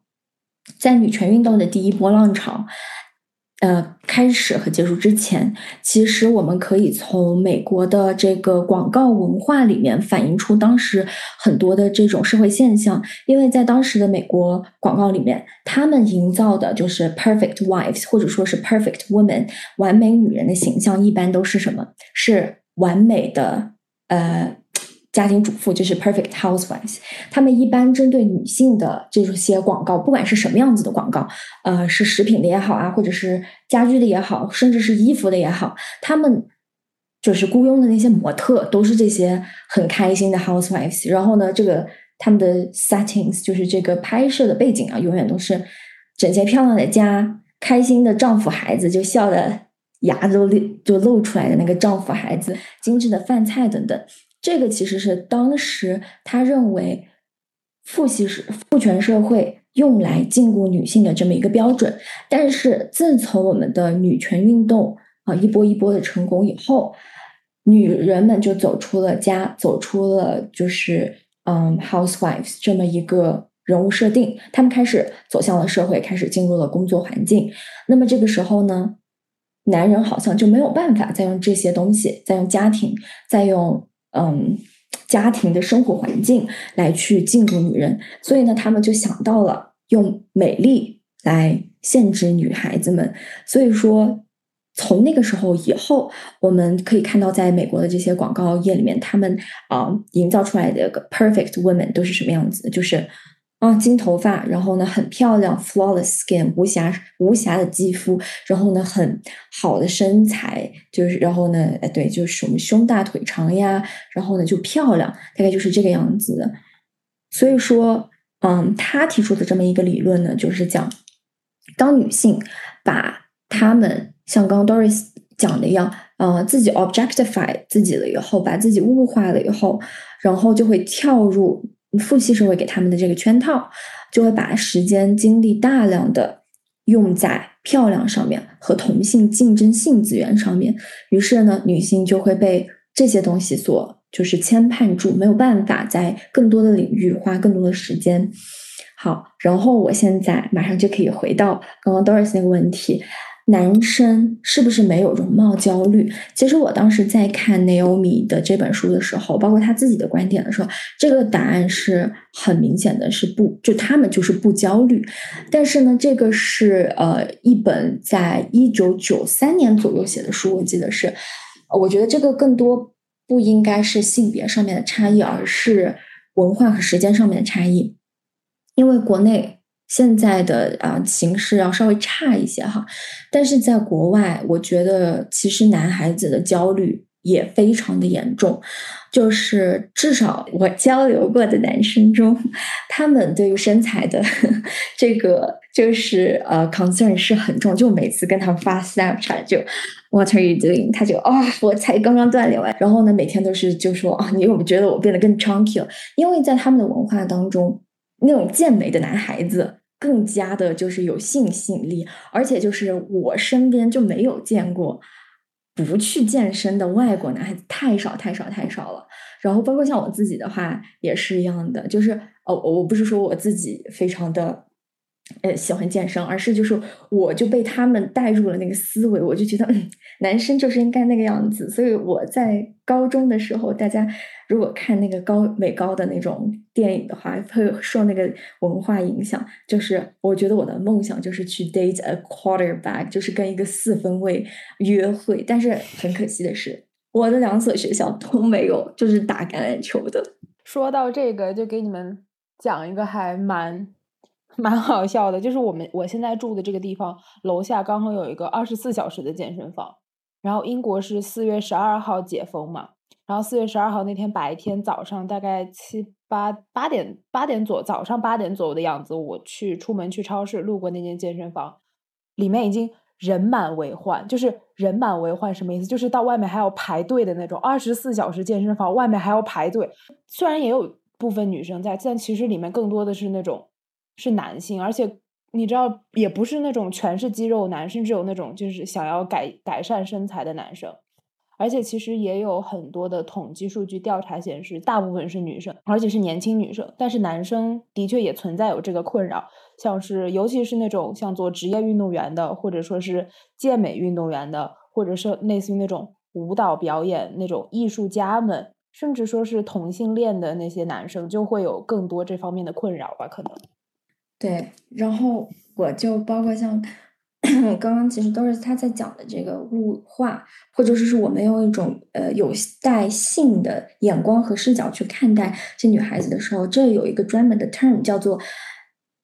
[SPEAKER 1] 在女权运动的第一波浪潮。呃，开始和结束之前，其实我们可以从美国的这个广告文化里面反映出当时很多的这种社会现象。因为在当时的美国广告里面，他们营造的就是 perfect wives，或者说是 perfect woman，完美女人的形象，一般都是什么？是完美的，呃。家庭主妇就是 perfect housewives，他们一般针对女性的这些广告，不管是什么样子的广告，呃，是食品的也好啊，或者是家居的也好，甚至是衣服的也好，他们就是雇佣的那些模特都是这些很开心的 housewives。然后呢，这个他们的 settings 就是这个拍摄的背景啊，永远都是整洁漂亮的家，开心的丈夫孩子就笑的牙都露就露出来的那个丈夫孩子，精致的饭菜等等。这个其实是当时他认为父系是父权社会用来禁锢女性的这么一个标准，但是自从我们的女权运动啊一波一波的成功以后，女人们就走出了家，走出了就是嗯 housewives 这么一个人物设定，他们开始走向了社会，开始进入了工作环境。那么这个时候呢，男人好像就没有办法再用这些东西，再用家庭，再用。嗯，家庭的生活环境来去禁锢女人，所以呢，他们就想到了用美丽来限制女孩子们。所以说，从那个时候以后，我们可以看到，在美国的这些广告业里面，他们啊营造出来的个 perfect woman 都是什么样子？就是。啊，金头发，然后呢，很漂亮，flawless skin，无瑕无瑕的肌肤，然后呢，很好的身材，就是，然后呢，哎，对，就是我们胸大腿长呀，然后呢，就漂亮，大概就是这个样子的。所以说，嗯，他提出的这么一个理论呢，就是讲，当女性把她们像刚刚 Doris 讲的一样，呃，自己 objectify 自己了以后，把自己物化了以后，然后就会跳入。父系社会给他们的这个圈套，就会把时间、精力大量的用在漂亮上面和同性竞争性资源上面，于是呢，女性就会被这些东西所就是牵绊住，没有办法在更多的领域花更多的时间。好，然后我现在马上就可以回到刚刚 Doris 那个问题。男生是不是没有容貌焦虑？其实我当时在看 Naomi 的这本书的时候，包括他自己的观点的时候，这个答案是很明显的，是不，就他们就是不焦虑。但是呢，这个是呃一本在一九九三年左右写的书，我记得是，我觉得这个更多不应该是性别上面的差异，而是文化和时间上面的差异，因为国内。现在的啊形势要稍微差一些哈，但是在国外，我觉得其实男孩子的焦虑也非常的严重，就是至少我交流过的男生中，他们对于身材的这个就是呃 concern 是很重，就每次跟他们发 Snapchat 就 What are you doing？他就啊我才刚刚锻炼完，然后呢每天都是就说啊你有没有觉得我变得更 chunky 了？因为在他们的文化当中。那种健美的男孩子更加的就是有性吸引力，而且就是我身边就没有见过不去健身的外国男孩子太少太少太少了。然后包括像我自己的话也是一样的，就是哦，我不是说我自己非常的。呃，喜欢健身，而是就是我就被他们带入了那个思维，我就觉得，嗯，男生就是应该那个样子。所以我在高中的时候，大家如果看那个高美高的那种电影的话，会受那个文化影响。就是我觉得我的梦想就是去 date a quarterback，就是跟一个四分卫约会。但是很可惜的是，我的两所学校都没有就是打橄榄球的。
[SPEAKER 3] 说到这个，就给你们讲一个还蛮。蛮好笑的，就是我们我现在住的这个地方楼下刚好有一个二十四小时的健身房。然后英国是四月十二号解封嘛，然后四月十二号那天白天早上大概七八八点八点左早上八点左右的样子，我去出门去超市路过那间健身房，里面已经人满为患。就是人满为患什么意思？就是到外面还要排队的那种。二十四小时健身房外面还要排队，虽然也有部分女生在，但其实里面更多的是那种。是男性，而且你知道，也不是那种全是肌肉男，甚至有那种就是想要改改善身材的男生。而且其实也有很多的统计数据调查显示，大部分是女生，而且是年轻女生。但是男生的确也存在有这个困扰，像是尤其是那种像做职业运动员的，或者说是健美运动员的，或者是类似于那种舞蹈表演那种艺术家们，甚至说是同性恋的那些男生，就会有更多这方面的困扰吧？可能。
[SPEAKER 1] 对，然后我就包括像 <clears throat> 刚刚其实都是他在讲的这个物化，或者说是我们用一种呃有带性的眼光和视角去看待这女孩子的时候，这有一个专门的 term 叫做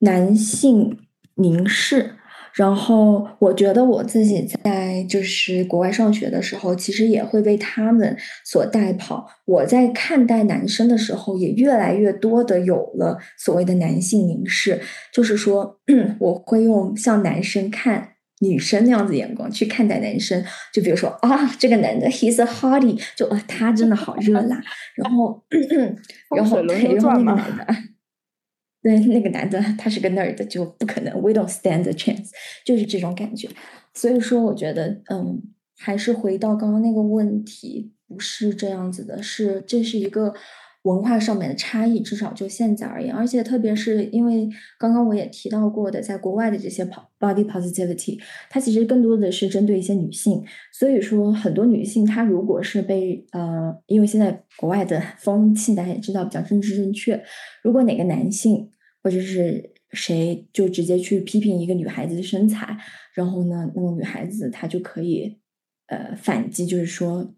[SPEAKER 1] 男性凝视。然后我觉得我自己在就是国外上学的时候，其实也会被他们所带跑。我在看待男生的时候，也越来越多的有了所谓的男性凝视，就是说 <clears throat> 我会用像男生看女生那样子眼光去看待男生。就比如说啊，这个男的 he's a hottie，就啊他真的好热辣。然后然后对，然后 <clears throat> 那个男的。对，那个男的他是个 nerd，就不可能。We don't stand a chance，就是这种感觉。所以说，我觉得，嗯，还是回到刚刚那个问题，不是这样子的，是这是一个文化上面的差异，至少就现在而言。而且，特别是因为刚刚我也提到过的，在国外的这些 body positivity，它其实更多的是针对一些女性。所以说，很多女性她如果是被呃，因为现在国外的风气大家也知道比较政治正确，如果哪个男性。或者是谁就直接去批评一个女孩子的身材，然后呢，那个女孩子她就可以呃反击，就是说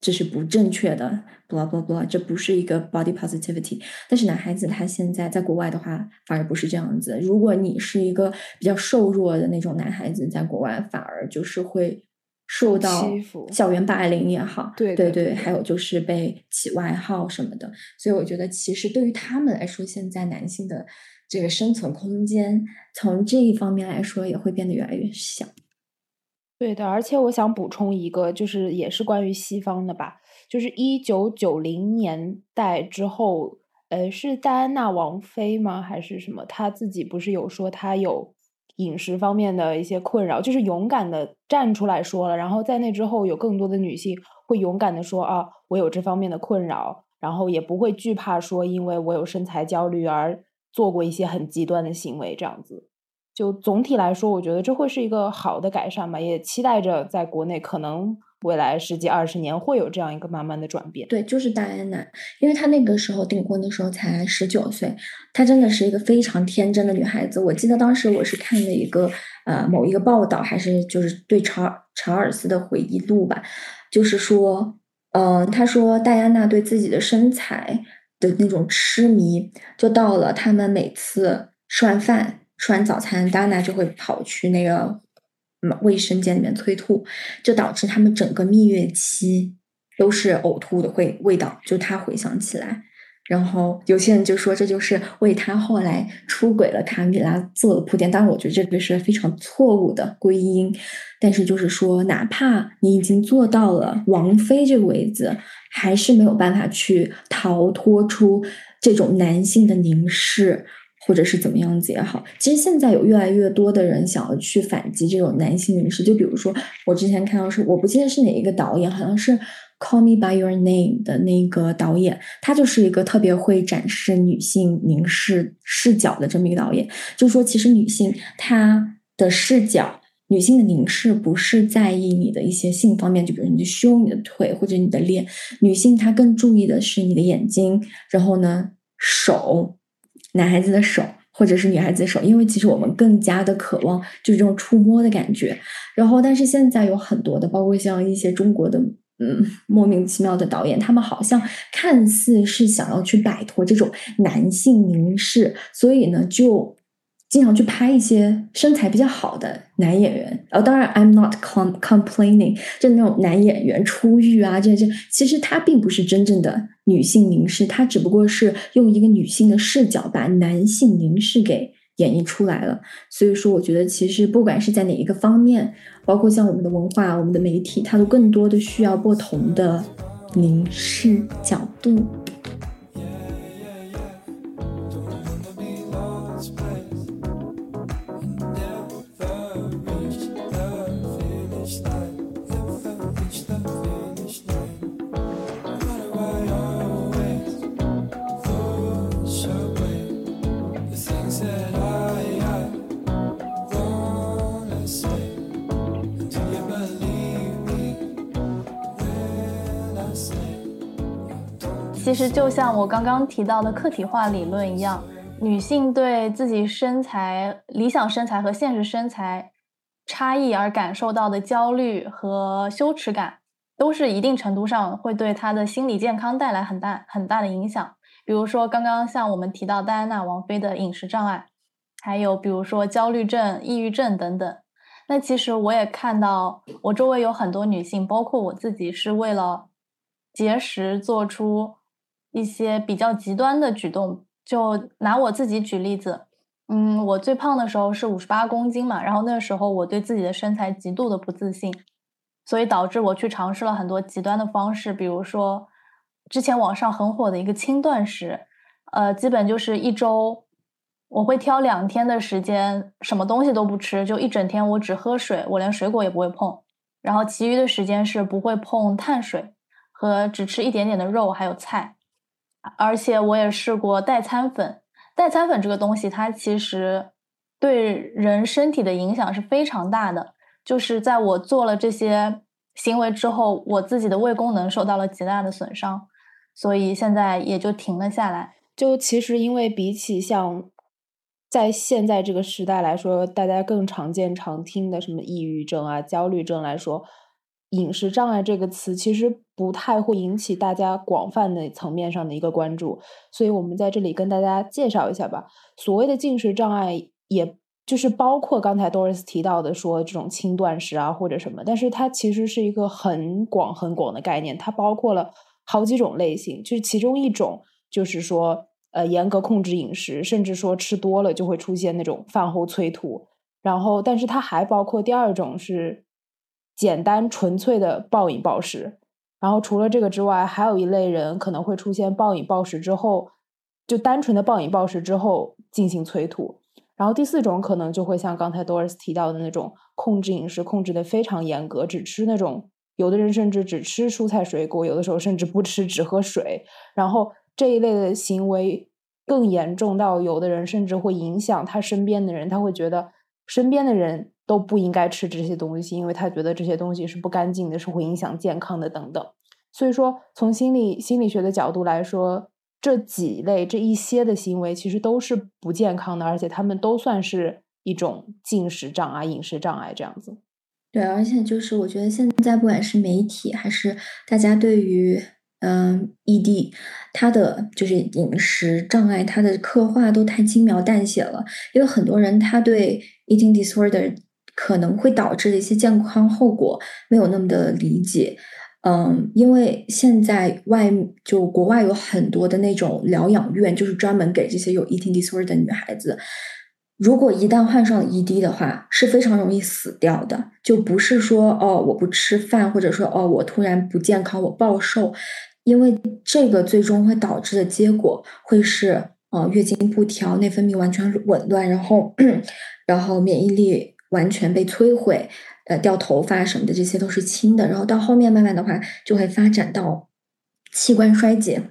[SPEAKER 1] 这是不正确的，blah blah blah，这不是一个 body positivity。但是男孩子他现在在国外的话，反而不是这样子。如果你是一个比较瘦弱的那种男孩子，在国外反而就是会受到校园霸凌也好，
[SPEAKER 3] 对
[SPEAKER 1] 对对，还有就是被起外号什么的。所以我觉得，其实对于他们来说，现在男性的这个生存空间，从这一方面来说，也会变得越来越小。
[SPEAKER 3] 对的，而且我想补充一个，就是也是关于西方的吧，就是一九九零年代之后，呃，是戴安娜王妃吗？还是什么？她自己不是有说她有饮食方面的一些困扰，就是勇敢的站出来说了。然后在那之后，有更多的女性会勇敢的说啊，我有这方面的困扰，然后也不会惧怕说，因为我有身材焦虑而做过一些很极端的行为，这样子。就总体来说，我觉得这会是一个好的改善吧，也期待着在国内可能。未来十几二十年会有这样一个慢慢的转变。
[SPEAKER 1] 对，就是戴安娜，因为她那个时候订婚的时候才十九岁，她真的是一个非常天真的女孩子。我记得当时我是看了一个呃某一个报道，还是就是对查查尔斯的回忆录吧，就是说，嗯，他说戴安娜对自己的身材的那种痴迷，就到了他们每次吃完饭吃完早餐，戴安娜就会跑去那个。卫生间里面催吐，就导致他们整个蜜月期都是呕吐的，会味道就他回想起来，然后有些人就说这就是为他后来出轨了卡米拉做了铺垫。当然，我觉得这个是非常错误的归因。但是就是说，哪怕你已经做到了王妃这个位子，还是没有办法去逃脱出这种男性的凝视。或者是怎么样子也好，其实现在有越来越多的人想要去反击这种男性凝视。就比如说，我之前看到是，我不记得是哪一个导演，好像是《Call Me by Your Name》的那个导演，他就是一个特别会展示女性凝视视角的这么一个导演。就是说，其实女性她的视角，女性的凝视不是在意你的一些性方面，就比如你的胸、你的腿或者你的脸，女性她更注意的是你的眼睛，然后呢手。男孩子的手，或者是女孩子的手，因为其实我们更加的渴望就是这种触摸的感觉。然后，但是现在有很多的，包括像一些中国的，嗯，莫名其妙的导演，他们好像看似是想要去摆脱这种男性凝视，所以呢，就。经常去拍一些身材比较好的男演员，呃，当然，I'm not com complaining，就那种男演员出狱啊，这这，其实他并不是真正的女性凝视，他只不过是用一个女性的视角把男性凝视给演绎出来了。所以说，我觉得其实不管是在哪一个方面，包括像我们的文化、我们的媒体，它都更多的需要不同的凝视角度。
[SPEAKER 2] 其实就像我刚刚提到的客体化理论一样，女性对自己身材、理想身材和现实身材差异而感受到的焦虑和羞耻感，都是一定程度上会对她的心理健康带来很大很大的影响。比如说，刚刚像我们提到戴安娜王妃的饮食障碍，还有比如说焦虑症、抑郁症等等。那其实我也看到，我周围有很多女性，包括我自己，是为了节食做出。一些比较极端的举动，就拿我自己举例子，嗯，我最胖的时候是五十八公斤嘛，然后那个时候我对自己的身材极度的不自信，所以导致我去尝试了很多极端的方式，比如说之前网上很火的一个轻断食，呃，基本就是一周我会挑两天的时间，什么东西都不吃，就一整天我只喝水，我连水果也不会碰，然后其余的时间是不会碰碳水和只吃一点点的肉还有菜。而且我也试过代餐粉，代餐粉这个东西，它其实对人身体的影响是非常大的。就是在我做了这些行为之后，我自己的胃功能受到了极大的损伤，所以现在也就停了下来。
[SPEAKER 3] 就其实，因为比起像在现在这个时代来说，大家更常见、常听的什么抑郁症啊、焦虑症来说。饮食障碍这个词其实不太会引起大家广泛的层面上的一个关注，所以我们在这里跟大家介绍一下吧。所谓的进食障碍，也就是包括刚才 Doris 提到的说这种轻断食啊或者什么，但是它其实是一个很广很广的概念，它包括了好几种类型。就是其中一种就是说，呃，严格控制饮食，甚至说吃多了就会出现那种饭后催吐。然后，但是它还包括第二种是。简单纯粹的暴饮暴食，然后除了这个之外，还有一类人可能会出现暴饮暴食之后，就单纯的暴饮暴食之后进行催吐，然后第四种可能就会像刚才 Doris 提到的那种控制饮食，控制的非常严格，只吃那种有的人甚至只吃蔬菜水果，有的时候甚至不吃，只喝水。然后这一类的行为更严重到有的人甚至会影响他身边的人，他会觉得身边的人都不应该吃这些东西，因为他觉得这些东西是不干净的，是会影响健康的等等。所以说，从心理心理学的角度来说。这几类这一些的行为其实都是不健康的，而且他们都算是一种进食障碍、饮食障碍这样子。
[SPEAKER 1] 对，而且就是我觉得现在不管是媒体还是大家对于嗯 ED 它的就是饮食障碍它的刻画都太轻描淡写了，因为很多人他对 eating disorder 可能会导致的一些健康后果没有那么的理解。嗯，因为现在外就国外有很多的那种疗养院，就是专门给这些有 eating disorder 的女孩子。如果一旦患上 ED 的话，是非常容易死掉的。就不是说哦，我不吃饭，或者说哦，我突然不健康，我暴瘦。因为这个最终会导致的结果会是，呃，月经不调，内分泌完全紊乱，然后，<clears throat> 然后免疫力完全被摧毁。呃，掉头发什么的，这些都是轻的。然后到后面慢慢的话，就会发展到器官衰竭。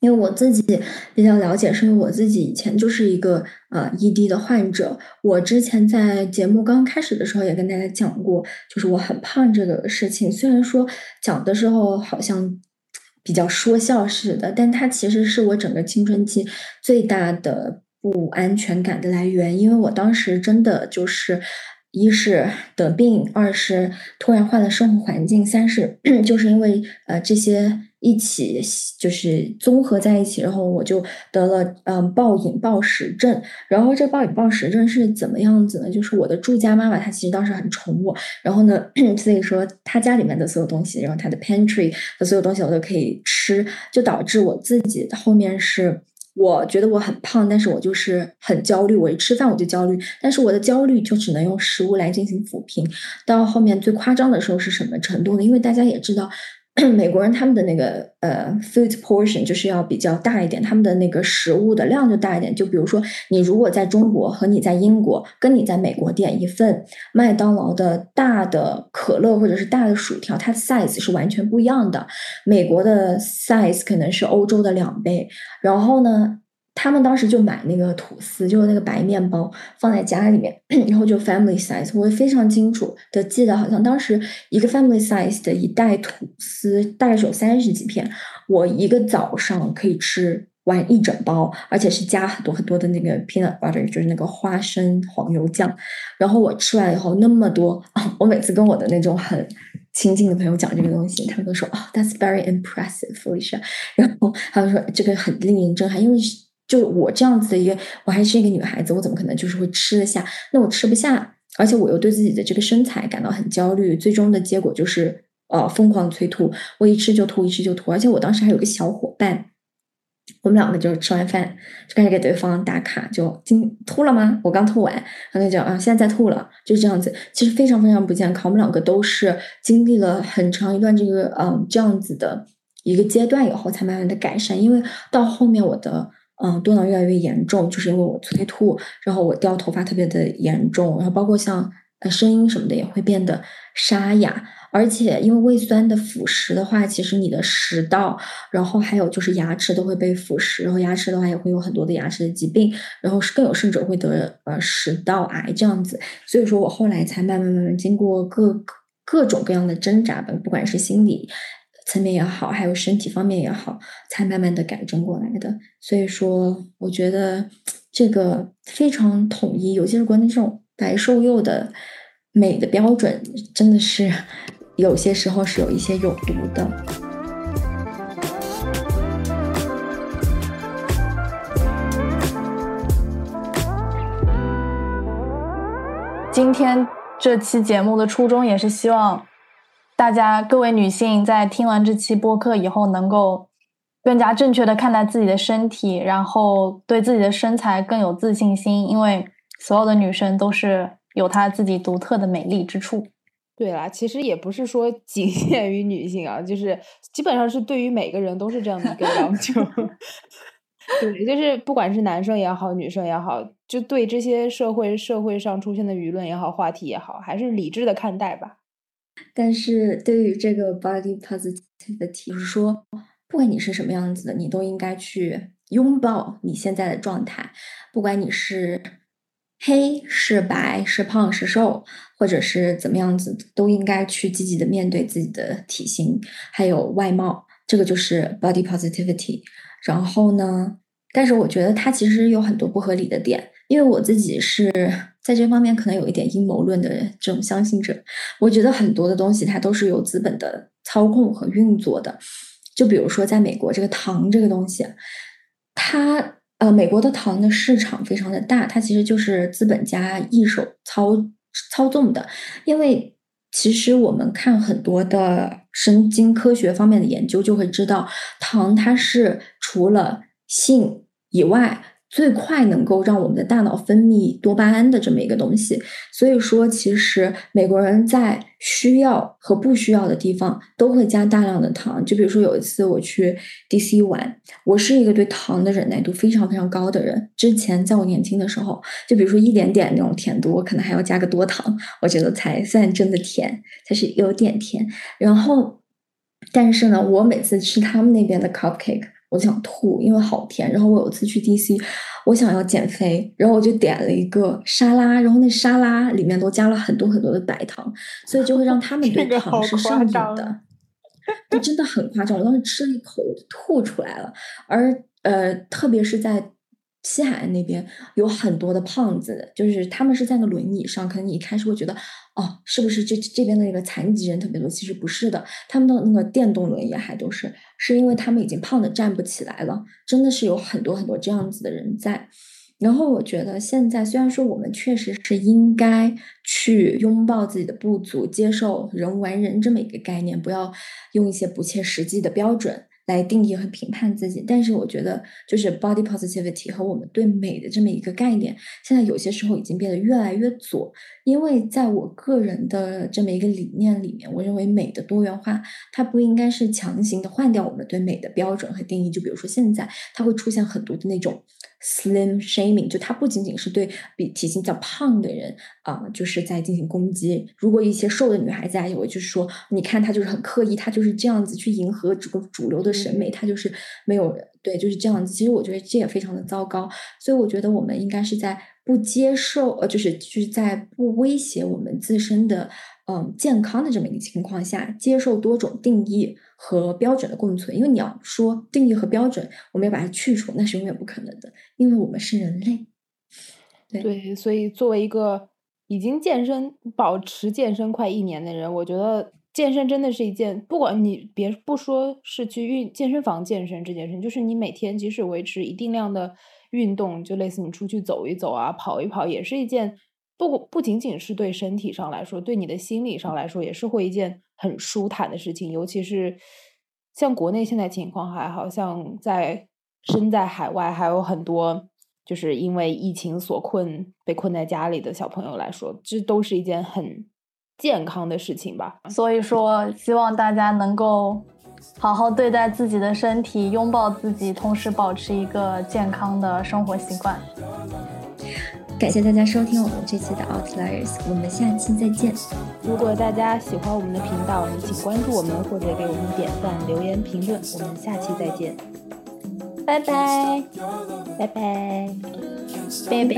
[SPEAKER 1] 因为我自己比较了解，是因为我自己以前就是一个呃 ED 的患者。我之前在节目刚开始的时候也跟大家讲过，就是我很胖这个事情。虽然说讲的时候好像比较说笑似的，但它其实是我整个青春期最大的不安全感的来源。因为我当时真的就是。一是得病，二是突然换了生活环境，三是 <clears throat> 就是因为呃这些一起就是综合在一起，然后我就得了嗯暴饮暴食症。然后这暴饮暴食症是怎么样子呢？就是我的住家妈妈她其实当时很宠我，然后呢，<clears throat> 所以说她家里面的所有东西，然后她的 pantry 的所有东西我都可以吃，就导致我自己后面是。我觉得我很胖，但是我就是很焦虑。我一吃饭我就焦虑，但是我的焦虑就只能用食物来进行抚平。到后面最夸张的时候是什么程度呢？因为大家也知道。<clears throat> 美国人他们的那个呃 food portion 就是要比较大一点，他们的那个食物的量就大一点。就比如说，你如果在中国和你在英国，跟你在美国点一份麦当劳的大的可乐或者是大的薯条，它的 size 是完全不一样的。美国的 size 可能是欧洲的两倍。然后呢？他们当时就买那个吐司，就是那个白面包，放在家里面，<clears throat> 然后就 family size。我非常清楚的记得，好像当时一个 family size 的一袋吐司大概是有三十几片，我一个早上可以吃完一整包，而且是加很多很多的那个 peanut butter，就是那个花生黄油酱。然后我吃完以后那么多，<laughs> 我每次跟我的那种很亲近的朋友讲这个东西，他们都说啊，that's very impressive, Felicia。然后他们说这个很令人震撼，因为。就我这样子的一个，我还是一个女孩子，我怎么可能就是会吃得下？那我吃不下，而且我又对自己的这个身材感到很焦虑，最终的结果就是呃疯狂催吐，我一吃就吐，一吃就吐。而且我当时还有个小伙伴，我们两个就是吃完饭就开始给对方打卡，就今吐了吗？我刚吐完，然后就讲啊现在在吐了，就是这样子。其实非常非常不健康。我们两个都是经历了很长一段这个嗯这样子的一个阶段以后，才慢慢的改善。因为到后面我的。嗯，多囊越来越严重，就是因为我催吐，然后我掉头发特别的严重，然后包括像呃声音什么的也会变得沙哑，而且因为胃酸的腐蚀的话，其实你的食道，然后还有就是牙齿都会被腐蚀，然后牙齿的话也会有很多的牙齿的疾病，然后更有甚者会得呃食道癌这样子，所以说我后来才慢慢慢慢经过各各种各样的挣扎吧，不管是心理。层面也好，还有身体方面也好，才慢慢的改正过来的。所以说，我觉得这个非常统一，尤其是国内这种白瘦幼的美的标准，真的是有些时候是有一些有毒的。
[SPEAKER 2] 今天这期节目的初衷也是希望。大家各位女性在听完这期播客以后，能够更加正确的看待自己的身体，然后对自己的身材更有自信心。因为所有的女生都是有她自己独特的美丽之处。
[SPEAKER 3] 对啦，其实也不是说仅限于女性啊，就是基本上是对于每个人都是这样的一个要求。<laughs> 对，就是不管是男生也好，女生也好，就对这些社会社会上出现的舆论也好，话题也好，还是理智的看待吧。
[SPEAKER 1] 但是对于这个 body positivity，就是说，不管你是什么样子的，你都应该去拥抱你现在的状态，不管你是黑是白是胖是瘦，或者是怎么样子，都应该去积极的面对自己的体型还有外貌，这个就是 body positivity。然后呢，但是我觉得它其实有很多不合理的点，因为我自己是。在这方面可能有一点阴谋论的这种相信者，我觉得很多的东西它都是由资本的操控和运作的。就比如说，在美国这个糖这个东西，它呃，美国的糖的市场非常的大，它其实就是资本家一手操操纵的。因为其实我们看很多的神经科学方面的研究，就会知道糖它是除了性以外。最快能够让我们的大脑分泌多巴胺的这么一个东西，所以说其实美国人在需要和不需要的地方都会加大量的糖。就比如说有一次我去 DC 玩，我是一个对糖的忍耐度非常非常高的人。之前在我年轻的时候，就比如说一点点那种甜度，我可能还要加个多糖，我觉得才算真的甜，才是有点甜。然后，但是呢，我每次吃他们那边的 cupcake。我想吐，因为好甜。然后我有一次去 DC，我想要减肥，然后我就点了一个沙拉，然后那沙拉里面都加了很多很多的白糖，所以就会让他们对糖是上瘾的。<laughs> 就真的很夸张，我当时吃了一口我就吐出来了。而呃，特别是在。西海岸那边有很多的胖子，就是他们是在个轮椅上，可能你一开始会觉得，哦，是不是这这边的那个残疾人特别多？其实不是的，他们的那个电动轮椅还都是，是因为他们已经胖的站不起来了，真的是有很多很多这样子的人在。然后我觉得现在虽然说我们确实是应该去拥抱自己的不足，接受人无完人这么一个概念，不要用一些不切实际的标准。来定义和评判自己，但是我觉得就是 body positivity 和我们对美的这么一个概念，现在有些时候已经变得越来越左。因为在我个人的这么一个理念里面，我认为美的多元化，它不应该是强行的换掉我们对美的标准和定义。就比如说现在，它会出现很多的那种 slim shaming，就它不仅仅是对比体型比较胖的人啊，就是在进行攻击。如果一些瘦的女孩子啊，我就是说，你看她就是很刻意，她就是这样子去迎合这个主流的。审美，她就是没有对，就是这样子。其实我觉得这也非常的糟糕，所以我觉得我们应该是在不接受，呃，就是就是在不威胁我们自身的嗯健康的这么一个情况下，接受多种定义和标准的共存。因为你要说定义和标准，我们要把它去除，那是永远不可能的，因为我们是人类。
[SPEAKER 3] 对，所以作为一个已经健身、保持健身快一年的人，我觉得。健身真的是一件，不管你别不说是去运健身房健身这件事，就是你每天即使维持一定量的运动，就类似你出去走一走啊，跑一跑，也是一件不不仅仅是对身体上来说，对你的心理上来说，也是会一件很舒坦的事情。尤其是像国内现在情况还好像在身在海外，还有很多就是因为疫情所困被困在家里的小朋友来说，这都是一件很。健康的事情吧，
[SPEAKER 2] 所以说希望大家能够好好对待自己的身体，拥抱自己，同时保持一个健康的生活习惯。
[SPEAKER 1] 感谢大家收听我们这期的 Outliers，我们下期再见。
[SPEAKER 3] 如果大家喜欢我们的频道，你请关注我们或者给我们点赞、留言、评论。我们下期再见，
[SPEAKER 2] 拜拜，
[SPEAKER 3] 拜拜，
[SPEAKER 2] 拜拜。